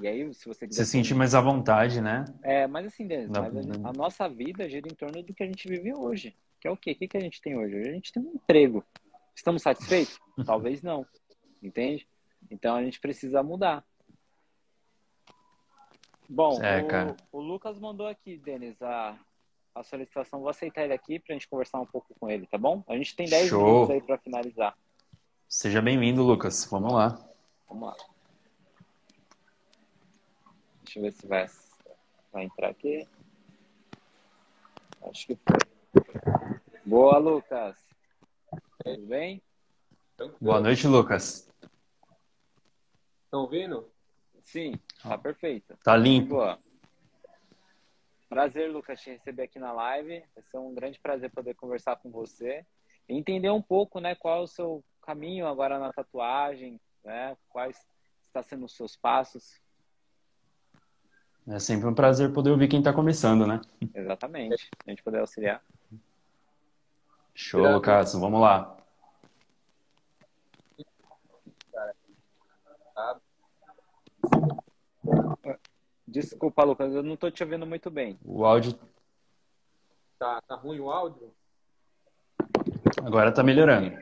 E aí, se você quiser. Você sentir mais à vontade, né? É, mas assim, Denis, mas a, a, nossa vida gira em torno do que a gente vive hoje. Que é o quê? O que, que a gente tem hoje? Hoje a gente tem um emprego. Estamos satisfeitos? Talvez não. Entende? Então a gente precisa mudar. Bom, é, o, o, Lucas mandou aqui, Denis, a, a solicitação. Vou aceitar ele aqui para a gente conversar um pouco com ele, tá bom? A gente tem 10 Show. minutos aí para finalizar. Seja bem-vindo, Lucas. Vamos lá. Vamos lá. Deixa eu ver se vai, vai entrar aqui. Acho que foi. Boa, Lucas. Tudo bem? Boa noite, Lucas. Estão ouvindo? Sim, tá perfeito. Tá limpo. Boa. Prazer, Lucas, te receber aqui na live. Vai ser um grande prazer poder conversar com você e entender um pouco, né, qual é o seu caminho agora na tatuagem, né? Quais está sendo os seus passos. É sempre um prazer poder ouvir quem está começando, né? Exatamente. A gente poder auxiliar. Show, Lucas. Vamos lá. Desculpa, Lucas, eu não estou te ouvindo muito bem. O áudio. Tá, tá ruim o áudio? Agora tá melhorando.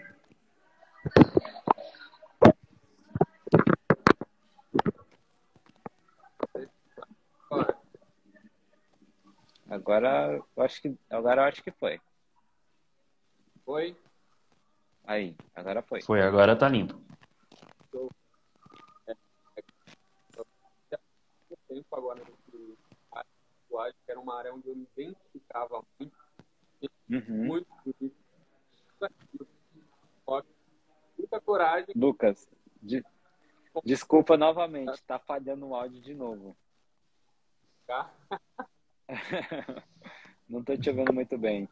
Agora eu acho que agora eu acho que foi. Foi? Aí, agora foi. Foi, agora tá limpo agora nesse tatuagem, que era uma área onde eu me identificava muito, uhum. muito bonito. Muita coragem. Lucas, de... desculpa novamente, tá falhando o áudio de novo. Tá? Não tô te ouvindo muito bem.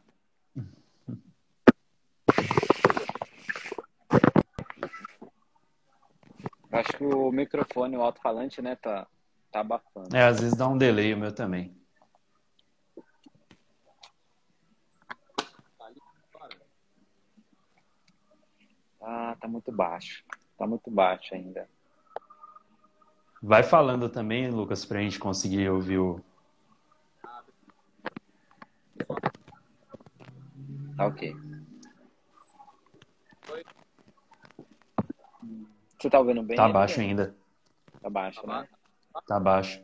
Acho que o microfone, o alto-falante, né, tá, Tá abafando. É, às vezes dá um delay o meu também. Ah, tá muito baixo. Tá muito baixo ainda. Vai falando também, Lucas, pra gente conseguir ouvir o. Tá ok. Você tá ouvindo bem? Tá baixo ainda. Tá baixo, né? Tá baixo.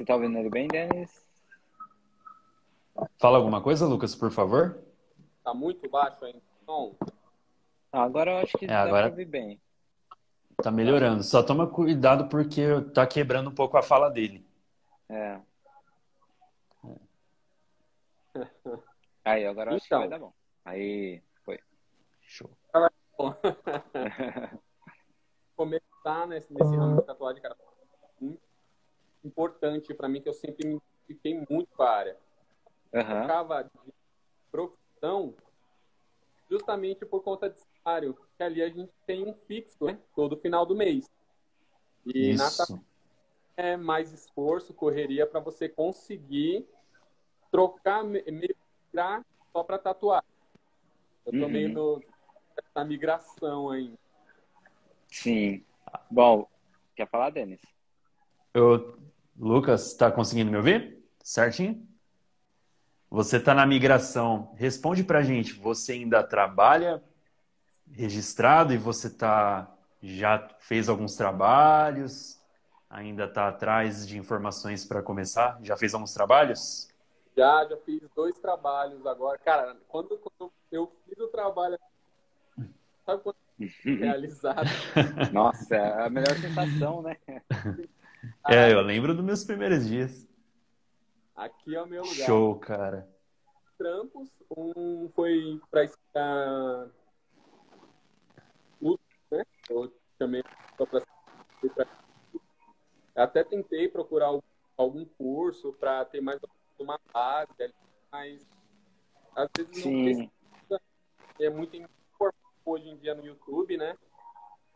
Você tá ouvindo ele bem, Denis? Fala alguma coisa, Lucas, por favor? Tá muito baixo aí, então. agora eu acho que é, dá agora... pra ouvir bem. Tá melhorando. Só toma cuidado porque tá quebrando um pouco a fala dele. É. Aí, agora eu acho que vai então. dar bom. Aí, foi. Show. Começar nesse, nesse ramo de tatuagem, cara, muito importante para mim, que eu sempre me fiquei muito com a área. Uhum. Eu ficava de profissão justamente por conta de salário, que ali a gente tem um fixo, né? Todo final do mês. E Isso. na é mais esforço, correria para você conseguir trocar, migrar só para tatuar. Eu tô uhum. meio no, nessa migração aí. Sim. Bom, quer falar, Denis? Eu, Lucas, está conseguindo me ouvir? Certinho? Você está na migração. Responde para a gente. Você ainda trabalha registrado e você tá já fez alguns trabalhos? Ainda está atrás de informações para começar? Já fez alguns trabalhos? Já, já fiz dois trabalhos agora. Cara, quando, quando eu fiz o trabalho, sabe quando realizado? Nossa, é a melhor sensação, né? É, eu lembro dos meus primeiros dias. Aqui é o meu lugar. Show, cara. Trampos, um foi para estar né? Eu também para até tentei procurar algum curso para ter mais uma base, mas às vezes não Sim. precisa. É muito hoje em dia no YouTube, né?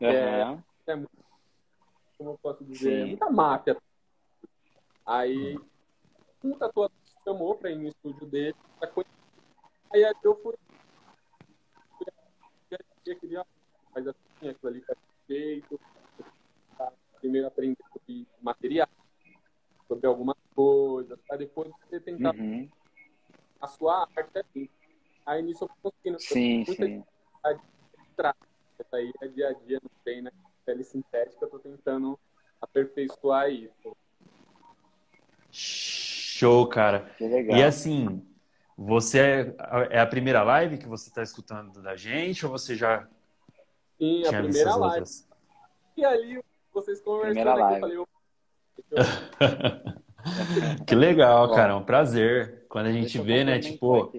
Uhum. É, é muito, como eu posso dizer, é muita máfia. Aí um tatuador chamou para ir no estúdio dele. Aí eu fui. Eu queria fazer assim, aquilo ali tá feito. Primeiro aprender sobre material, sobre algumas coisas, para depois você tentar uhum. a sua arte ali. Aí nisso eu fui conseguindo. Sim, muita sim. Essa aí é dia a dia, não tem, né? Pele sintética, eu tô tentando aperfeiçoar isso. Show, cara. Que legal. E assim, você é, é a primeira live que você está escutando da gente ou você já Sim, tinha a primeira live. Outras? E ali vocês conversando aqui, eu falei, eu... que legal, cara, é um prazer. Quando a gente vê, né, tipo,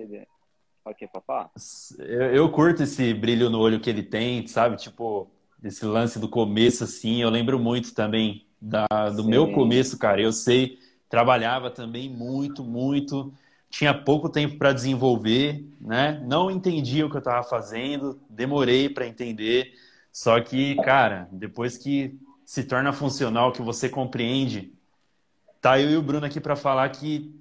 Ok, papá? Eu, eu curto esse brilho no olho que ele tem, sabe? Tipo, esse lance do começo, assim. Eu lembro muito também da, do Sim. meu começo, cara. Eu sei, trabalhava também muito, muito. Tinha pouco tempo para desenvolver, né? Não entendia o que eu estava fazendo, demorei para entender. Só que, cara, depois que se torna funcional, que você compreende, tá eu e o Bruno aqui para falar que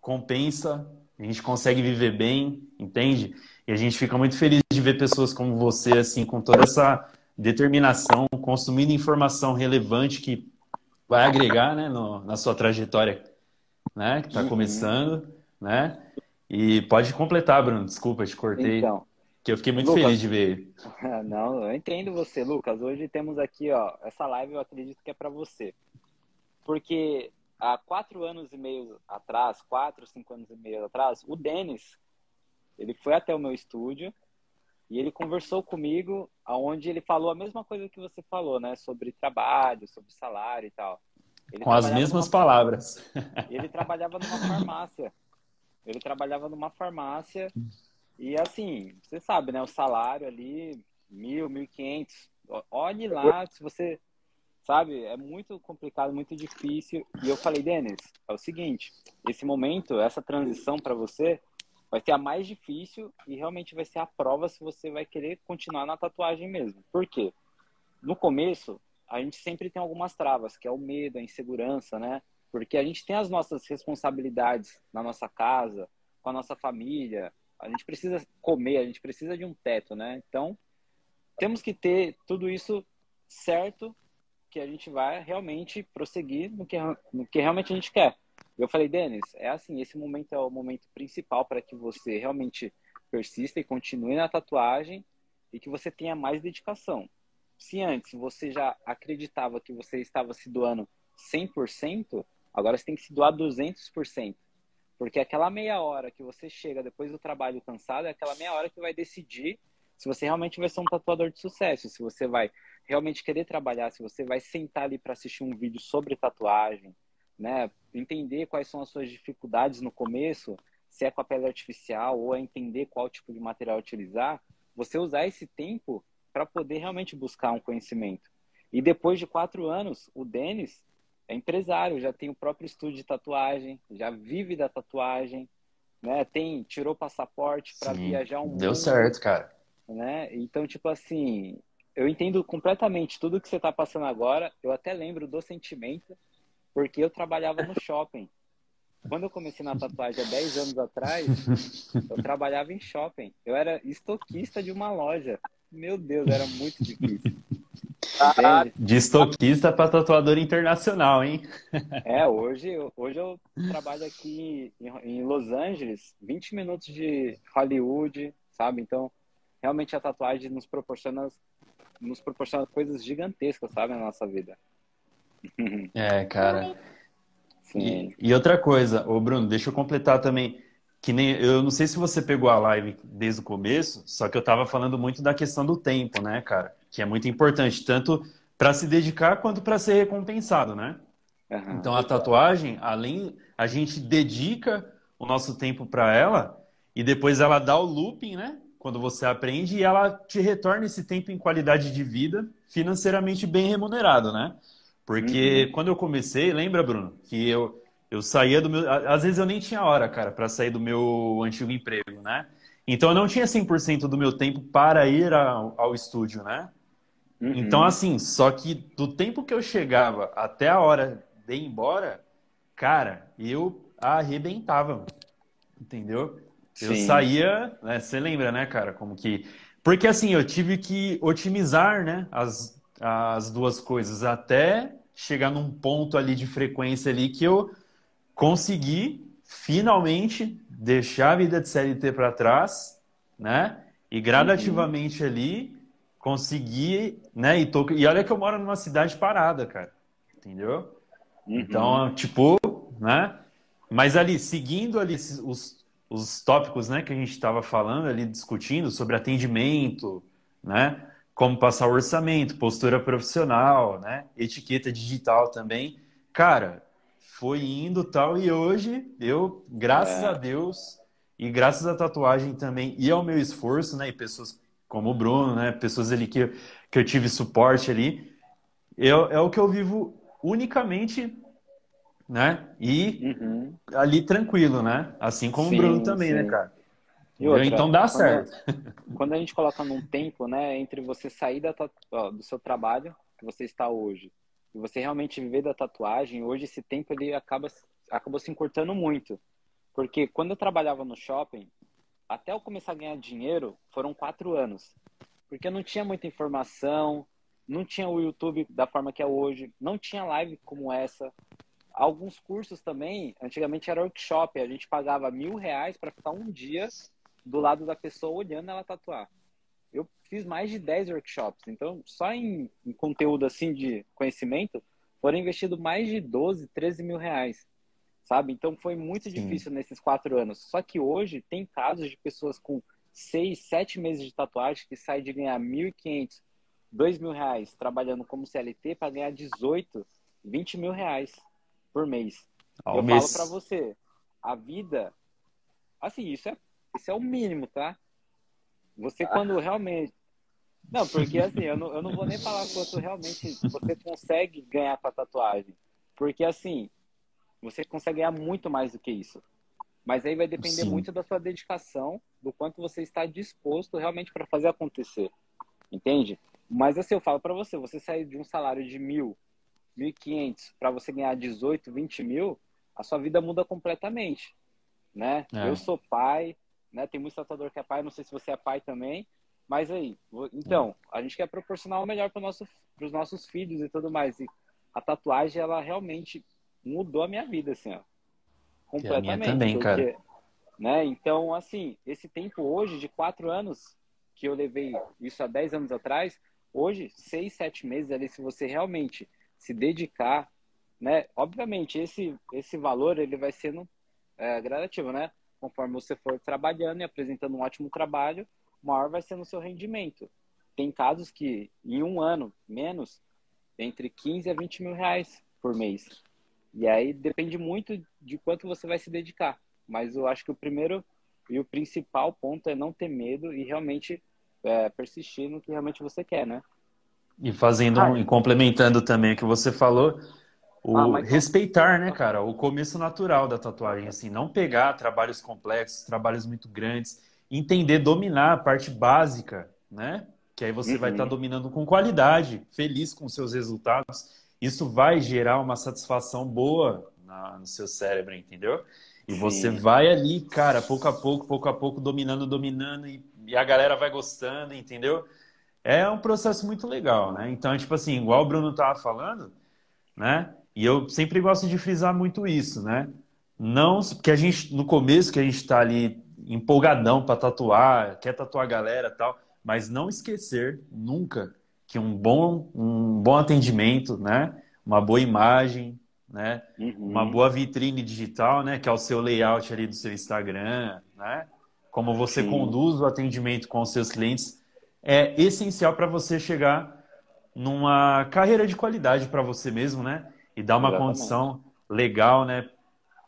compensa, a gente consegue viver bem, entende? E a gente fica muito feliz de ver pessoas como você, assim, com toda essa determinação, consumindo informação relevante que vai agregar, né, no, na sua trajetória, né, que está uhum. começando, né? E pode completar, Bruno. Desculpa, te cortei. Então, que eu fiquei muito Lucas, feliz de ver. Não, eu entendo você, Lucas. Hoje temos aqui, ó, essa live eu acredito que é para você. Porque há quatro anos e meio atrás, quatro, cinco anos e meio atrás, o Denis, ele foi até o meu estúdio e ele conversou comigo, aonde ele falou a mesma coisa que você falou, né? Sobre trabalho, sobre salário e tal. Ele Com as mesmas numa... palavras. Ele trabalhava numa farmácia. Ele trabalhava numa farmácia e assim, você sabe, né? O salário ali, mil, mil e quinhentos. Olhe lá, se você sabe? É muito complicado, muito difícil. E eu falei, Denis, é o seguinte: esse momento, essa transição para você vai ser a mais difícil e realmente vai ser a prova se você vai querer continuar na tatuagem mesmo. Por quê? No começo, a gente sempre tem algumas travas, que é o medo, a insegurança, né? Porque a gente tem as nossas responsabilidades na nossa casa, com a nossa família. A gente precisa comer, a gente precisa de um teto, né? Então, temos que ter tudo isso certo que a gente vai realmente prosseguir no que, no que realmente a gente quer. Eu falei, Denis, é assim, esse momento é o momento principal para que você realmente persista e continue na tatuagem e que você tenha mais dedicação. Se antes você já acreditava que você estava se doando 100%, agora você tem que se doar 200%. Porque aquela meia hora que você chega depois do trabalho cansado é aquela meia hora que vai decidir se você realmente vai ser um tatuador de sucesso, se você vai realmente querer trabalhar, se você vai sentar ali para assistir um vídeo sobre tatuagem, né? Entender quais são as suas dificuldades no começo, se é com a pele artificial ou é entender qual tipo de material utilizar, você usar esse tempo para poder realmente buscar um conhecimento. E depois de quatro anos, o Denis é empresário, já tem o próprio estúdio de tatuagem, já vive da tatuagem, né? Tem tirou passaporte para viajar um Deu mundo, certo, cara. Né? Então, tipo assim, eu entendo completamente tudo que você está passando agora. Eu até lembro do sentimento, porque eu trabalhava no shopping. Quando eu comecei na tatuagem há 10 anos atrás, eu trabalhava em shopping. Eu era estoquista de uma loja. Meu Deus, era muito difícil. Ah, de estoquista para tatuador internacional, hein? É, hoje, hoje eu trabalho aqui em Los Angeles, 20 minutos de Hollywood, sabe? Então, realmente a tatuagem nos proporciona, nos proporciona coisas gigantescas, sabe, na nossa vida. É, cara. E, e, outra coisa, ô Bruno, deixa eu completar também. Que nem eu não sei se você pegou a live desde o começo, só que eu tava falando muito da questão do tempo, né, cara? Que é muito importante, tanto para se dedicar quanto para ser recompensado, né? Uhum. Então a tatuagem, além a gente dedica o nosso tempo para ela e depois ela dá o looping, né? Quando você aprende e ela te retorna esse tempo em qualidade de vida, financeiramente bem remunerado, né? Porque uhum. quando eu comecei, lembra, Bruno, que eu, eu saía do meu. Às vezes eu nem tinha hora, cara, para sair do meu antigo emprego, né? Então eu não tinha 100% do meu tempo para ir ao, ao estúdio, né? Uhum. Então, assim, só que do tempo que eu chegava até a hora de ir embora, cara, eu arrebentava, entendeu? Sim. Eu saía, né? Você lembra, né, cara, como que. Porque assim, eu tive que otimizar, né, as, as duas coisas até chegar num ponto ali de frequência ali que eu consegui finalmente deixar a vida de CLT para trás, né? E gradativamente uhum. ali conseguir, né? E, tô... e olha que eu moro numa cidade parada, cara. Entendeu? Uhum. Então, tipo, né? Mas ali, seguindo ali os, os tópicos, né, que a gente estava falando ali, discutindo sobre atendimento, né? Como passar o orçamento, postura profissional, né? Etiqueta digital também. Cara, foi indo tal e hoje eu, graças é. a Deus e graças à tatuagem também e ao meu esforço, né? E pessoas como o Bruno, né? Pessoas ali que, que eu tive suporte ali, eu, é o que eu vivo unicamente, né? E uhum. ali tranquilo, né? Assim como sim, o Bruno também, né, sim. né, cara? Outra, então dá quando, certo. Quando a gente coloca num tempo, né, entre você sair da, ó, do seu trabalho que você está hoje e você realmente viver da tatuagem, hoje esse tempo ele acaba acabou se encurtando muito. Porque quando eu trabalhava no shopping, até eu começar a ganhar dinheiro, foram quatro anos. Porque eu não tinha muita informação, não tinha o YouTube da forma que é hoje, não tinha live como essa. Alguns cursos também, antigamente era workshop, a gente pagava mil reais para ficar um dia do lado da pessoa olhando ela tatuar. Eu fiz mais de 10 workshops, então só em, em conteúdo assim de conhecimento foram investidos mais de 12, 13 mil reais, sabe? Então foi muito Sim. difícil nesses quatro anos. Só que hoje tem casos de pessoas com seis, sete meses de tatuagem que saem de ganhar 1.500, 2 mil reais trabalhando como CLT para ganhar 18, 20 mil reais por mês. Ao eu mês. falo para você, a vida, assim, isso é isso é o mínimo, tá? Você quando realmente. Não, porque assim, eu não, eu não vou nem falar quanto realmente você consegue ganhar com a tatuagem. Porque assim, você consegue ganhar muito mais do que isso. Mas aí vai depender Sim. muito da sua dedicação, do quanto você está disposto realmente para fazer acontecer. Entende? Mas assim, eu falo para você, você sair de um salário de mil, mil e quinhentos, para você ganhar 18, 20 mil, a sua vida muda completamente, né? É. Eu sou pai, né? Tem muito tatuador que é pai, não sei se você é pai também, mas aí, então, a gente quer proporcionar o melhor para nosso, os nossos filhos e tudo mais. E a tatuagem, ela realmente mudou a minha vida, assim, ó. Completamente. também, porque, cara. Né? Então, assim, esse tempo hoje, de quatro anos, que eu levei isso há dez anos atrás, hoje, seis, sete meses ali, se você realmente se dedicar, né? Obviamente, esse, esse valor, ele vai sendo é gradativo, né? Conforme você for trabalhando e apresentando um ótimo trabalho, maior vai ser no seu rendimento. Tem casos que em um ano, menos, entre 15 a 20 mil reais por mês. E aí depende muito de quanto você vai se dedicar. Mas eu acho que o primeiro e o principal ponto é não ter medo e realmente é, persistir no que realmente você quer, né? E fazendo um, e complementando também o que você falou, o ah, mas... respeitar, né, cara, o começo natural da tatuagem, assim, não pegar trabalhos complexos, trabalhos muito grandes, entender, dominar a parte básica, né? Que aí você uhum. vai estar tá dominando com qualidade, feliz com seus resultados. Isso vai gerar uma satisfação boa na, no seu cérebro, entendeu? E Sim. você vai ali, cara, pouco a pouco, pouco a pouco, dominando, dominando, e, e, a galera vai gostando, entendeu? É um processo muito legal, né? Então, tipo assim, igual o Bruno tava falando, né? E eu sempre gosto de frisar muito isso, né? Não, porque a gente, no começo, que a gente tá ali empolgadão para tatuar, quer tatuar a galera tal, mas não esquecer nunca que um bom, um bom atendimento, né? Uma boa imagem, né? Uhum. Uma boa vitrine digital, né? Que é o seu layout ali do seu Instagram, né? Como você Sim. conduz o atendimento com os seus clientes é essencial para você chegar numa carreira de qualidade para você mesmo, né? E dar uma Exatamente. condição legal, né?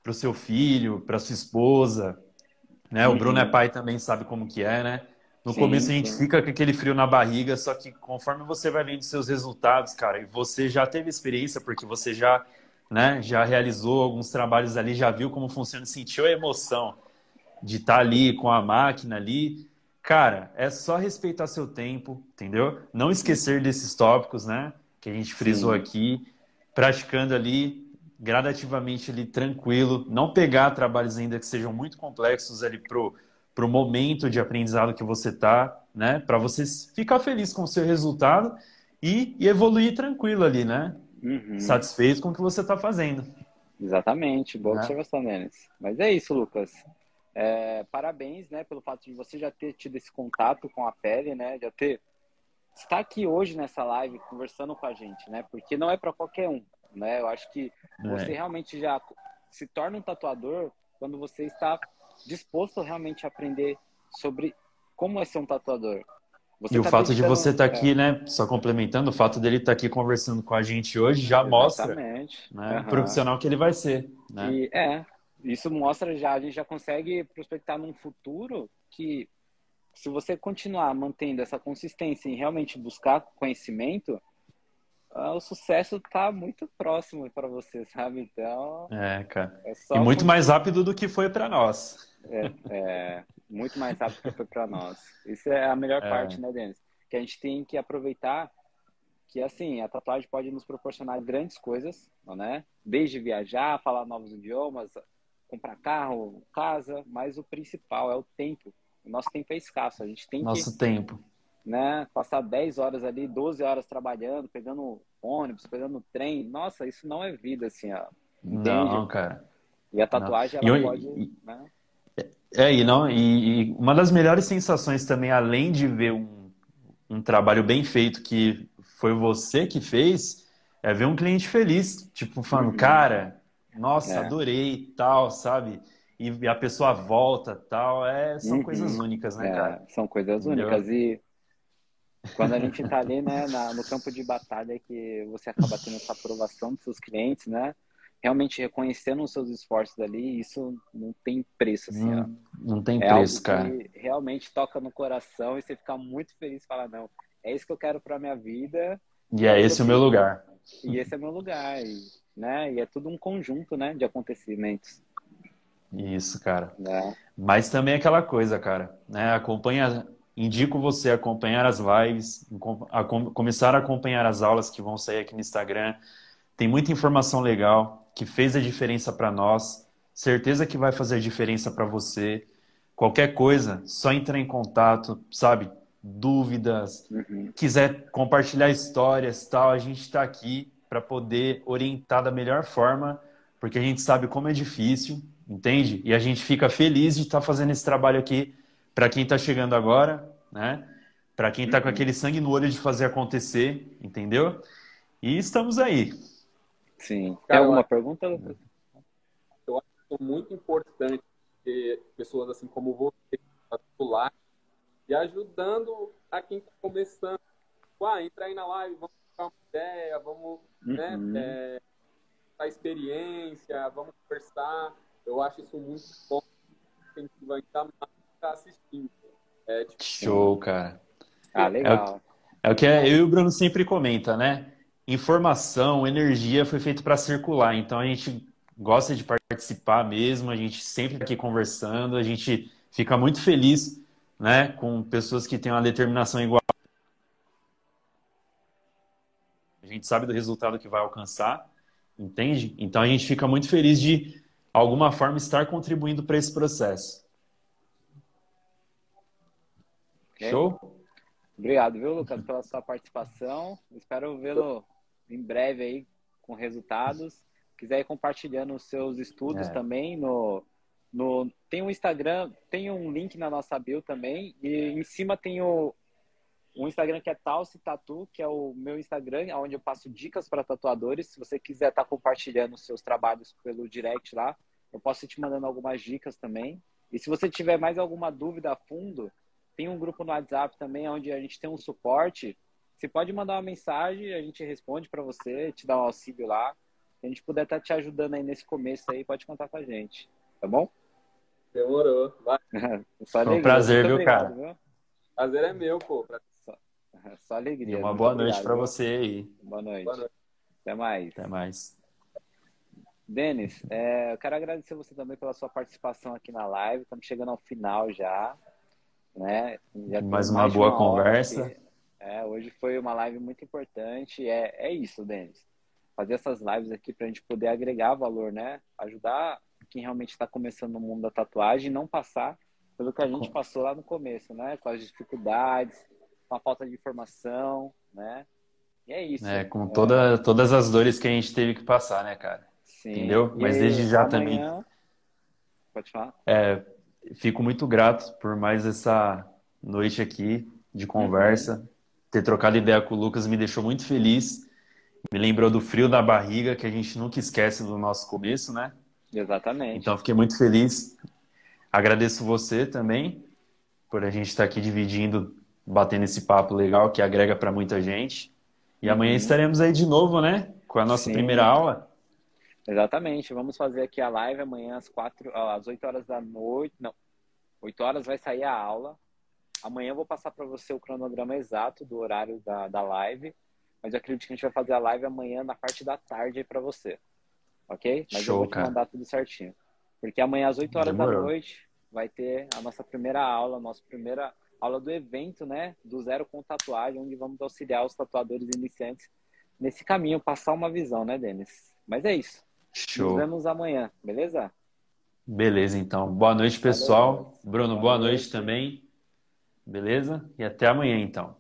Para o seu filho, para sua esposa, né? O Bruno é pai também sabe como que é, né? No sim, começo a gente sim. fica com aquele frio na barriga, só que conforme você vai vendo seus resultados, cara, e você já teve experiência porque você já né? Já realizou alguns trabalhos ali, já viu como funciona, sentiu a emoção de estar tá ali com a máquina ali. Cara, é só respeitar seu tempo, entendeu? Não esquecer desses tópicos, né? Que a gente frisou Sim. aqui, praticando ali gradativamente ali tranquilo, não pegar trabalhos ainda que sejam muito complexos ali pro pro momento de aprendizado que você tá, né? Para você ficar feliz com o seu resultado e, e evoluir tranquilo ali, né? uhum. satisfeito com o que você está fazendo. Exatamente, boa né? observação, Denis. Mas é isso, Lucas. É, parabéns, né, pelo fato de você já ter tido esse contato com a pele, né, já ter estar aqui hoje nessa live conversando com a gente, né, porque não é para qualquer um, né. Eu acho que é. você realmente já se torna um tatuador quando você está disposto realmente a aprender sobre como é ser um tatuador, você e tá o fato de você estar tá aqui, é. né, só complementando, o fato dele estar tá aqui conversando com a gente hoje já Exatamente. mostra né, uhum. o profissional que ele vai ser. Né? E, é, isso mostra já, a gente já consegue prospectar num futuro que se você continuar mantendo essa consistência em realmente buscar conhecimento, ah, o sucesso está muito próximo para você, sabe? Então. É, cara. É e muito mais rápido do que foi para nós. É, é, muito mais rápido que foi para nós. Isso é a melhor é. parte, né, Denis? Que a gente tem que aproveitar que, assim, a tatuagem pode nos proporcionar grandes coisas, né? Desde viajar, falar novos idiomas, comprar carro, casa, mas o principal é o tempo. O nosso tempo é escasso, a gente tem nosso que... tempo. Né, passar 10 horas ali, 12 horas trabalhando, pegando ônibus, pegando trem. Nossa, isso não é vida, assim, ó. Entende? Não, cara. E a tatuagem, não. ela e, pode... E, né? É, e, não, e, e, uma das melhores sensações também, além de ver um, um trabalho bem feito que foi você que fez, é ver um cliente feliz, tipo, falando, uhum. cara, nossa, é. adorei, tal, sabe? E, a pessoa volta, tal, é, são uhum. coisas únicas, né, é, cara? São coisas Entendeu? únicas e quando a gente tá ali, né, na, no campo de batalha que você acaba tendo essa aprovação dos seus clientes, né? realmente reconhecendo os seus esforços ali, isso não tem preço, assim, não, não tem é preço, cara. realmente toca no coração e você fica muito feliz e fala, não, é isso que eu quero para minha vida. E é esse o meu lugar. E esse é meu lugar, e, né? E é tudo um conjunto, né, de acontecimentos. Isso, cara. É. Mas também é aquela coisa, cara, né? Acompanha, indico você acompanhar as lives, a começar a acompanhar as aulas que vão sair aqui no Instagram. Tem muita informação legal que fez a diferença para nós, certeza que vai fazer a diferença para você. Qualquer coisa, só entrar em contato, sabe? Dúvidas, uhum. quiser compartilhar histórias, tal, a gente está aqui para poder orientar da melhor forma, porque a gente sabe como é difícil, entende? E a gente fica feliz de estar tá fazendo esse trabalho aqui para quem está chegando agora, né? Para quem está uhum. com aquele sangue no olho de fazer acontecer, entendeu? E estamos aí. Sim. Tem alguma pergunta? Eu acho muito importante ter pessoas assim como você, lá e ajudando a quem está começando. Ah, entra aí na live, vamos trocar uma ideia, vamos, né, Uhum. é, a experiência, vamos conversar. Eu acho isso muito bom. Que ainda mais estar assistindo. É, tipo, Show, cara. Ah, legal. É o que eu e o Bruno sempre comenta, né? Informação, energia foi feito para circular. Então a gente gosta de participar mesmo, a gente sempre aqui conversando, a gente fica muito feliz, né, com pessoas que têm uma determinação igual. A gente sabe do resultado que vai alcançar, entende? Então a gente fica muito feliz de alguma forma estar contribuindo para esse processo. Ok. Show? Obrigado, viu, Lucas, pela sua participação. Espero vê-lo em breve aí com resultados. Quiser ir compartilhando os seus estudos É. também no, no tem um Instagram, tem um link na nossa bio também e em cima tem o um Instagram que é Talce Tatu, que é o meu Instagram, onde eu passo dicas para tatuadores. Se você quiser estar compartilhando os seus trabalhos pelo direct lá, eu posso ir te mandando algumas dicas também. E se você tiver mais alguma dúvida a fundo, tem um grupo no WhatsApp também, onde a gente tem um suporte. Você pode mandar uma mensagem, a gente responde para você, te dá um auxílio lá. Se a gente puder estar te ajudando aí nesse começo aí, pode contar com a gente. Tá bom? demorou. Vai. Foi um prazer, Muito viu, cara? viu? Prazer é meu, pô. Só alegria. E uma boa noite para você aí. Boa noite. Boa noite. Até mais. Até mais. Denis, é, eu quero agradecer você também pela sua participação aqui na live. Estamos chegando ao final já. Né? Já Mais uma boa hora conversa. que- é, hoje foi uma live muito importante. É, é isso, Denis. Fazer essas lives aqui para a gente poder agregar valor, né? Ajudar quem realmente está começando no mundo da tatuagem e não passar pelo que a gente passou lá no começo, né? Com as dificuldades, com a falta de informação, né? E é isso. É, com toda, todas as dores que a gente teve que passar, né, cara? Sim. entendeu? E Mas desde já amanhã- Pode falar? É, fico muito grato por mais essa noite aqui de conversa. Ter trocado ideia com o Lucas me deixou muito feliz. Me lembrou do frio da barriga que a gente nunca esquece do nosso começo, né? Exatamente. Então fiquei muito feliz. Agradeço você também por a gente estar aqui dividindo, batendo esse papo legal que agrega para muita gente. E amanhã Uhum. estaremos aí de novo, né? Com a nossa Sim. primeira aula. Exatamente. Vamos fazer aqui a live amanhã às quatro, às 8 horas da noite. Não, 8 horas vai sair a aula. Amanhã eu vou passar para você o cronograma exato do horário da, da live. Mas eu acredito que a gente vai fazer a live amanhã na parte da tarde aí para você. Ok? Mas eu Show, vou te cara. mandar tudo certinho. Porque amanhã às 8 horas da Demorou. noite vai ter a nossa primeira aula, a nossa primeira aula do evento, né? Do Zero com Tatuagem, onde vamos auxiliar os tatuadores iniciantes nesse caminho, passar uma visão, né, Denis? Mas é isso. Nos Show. vemos amanhã, beleza? Beleza, então. Boa noite, pessoal. Valeu. Bruno, Boa boa noite. noite também. Beleza? E até amanhã, então.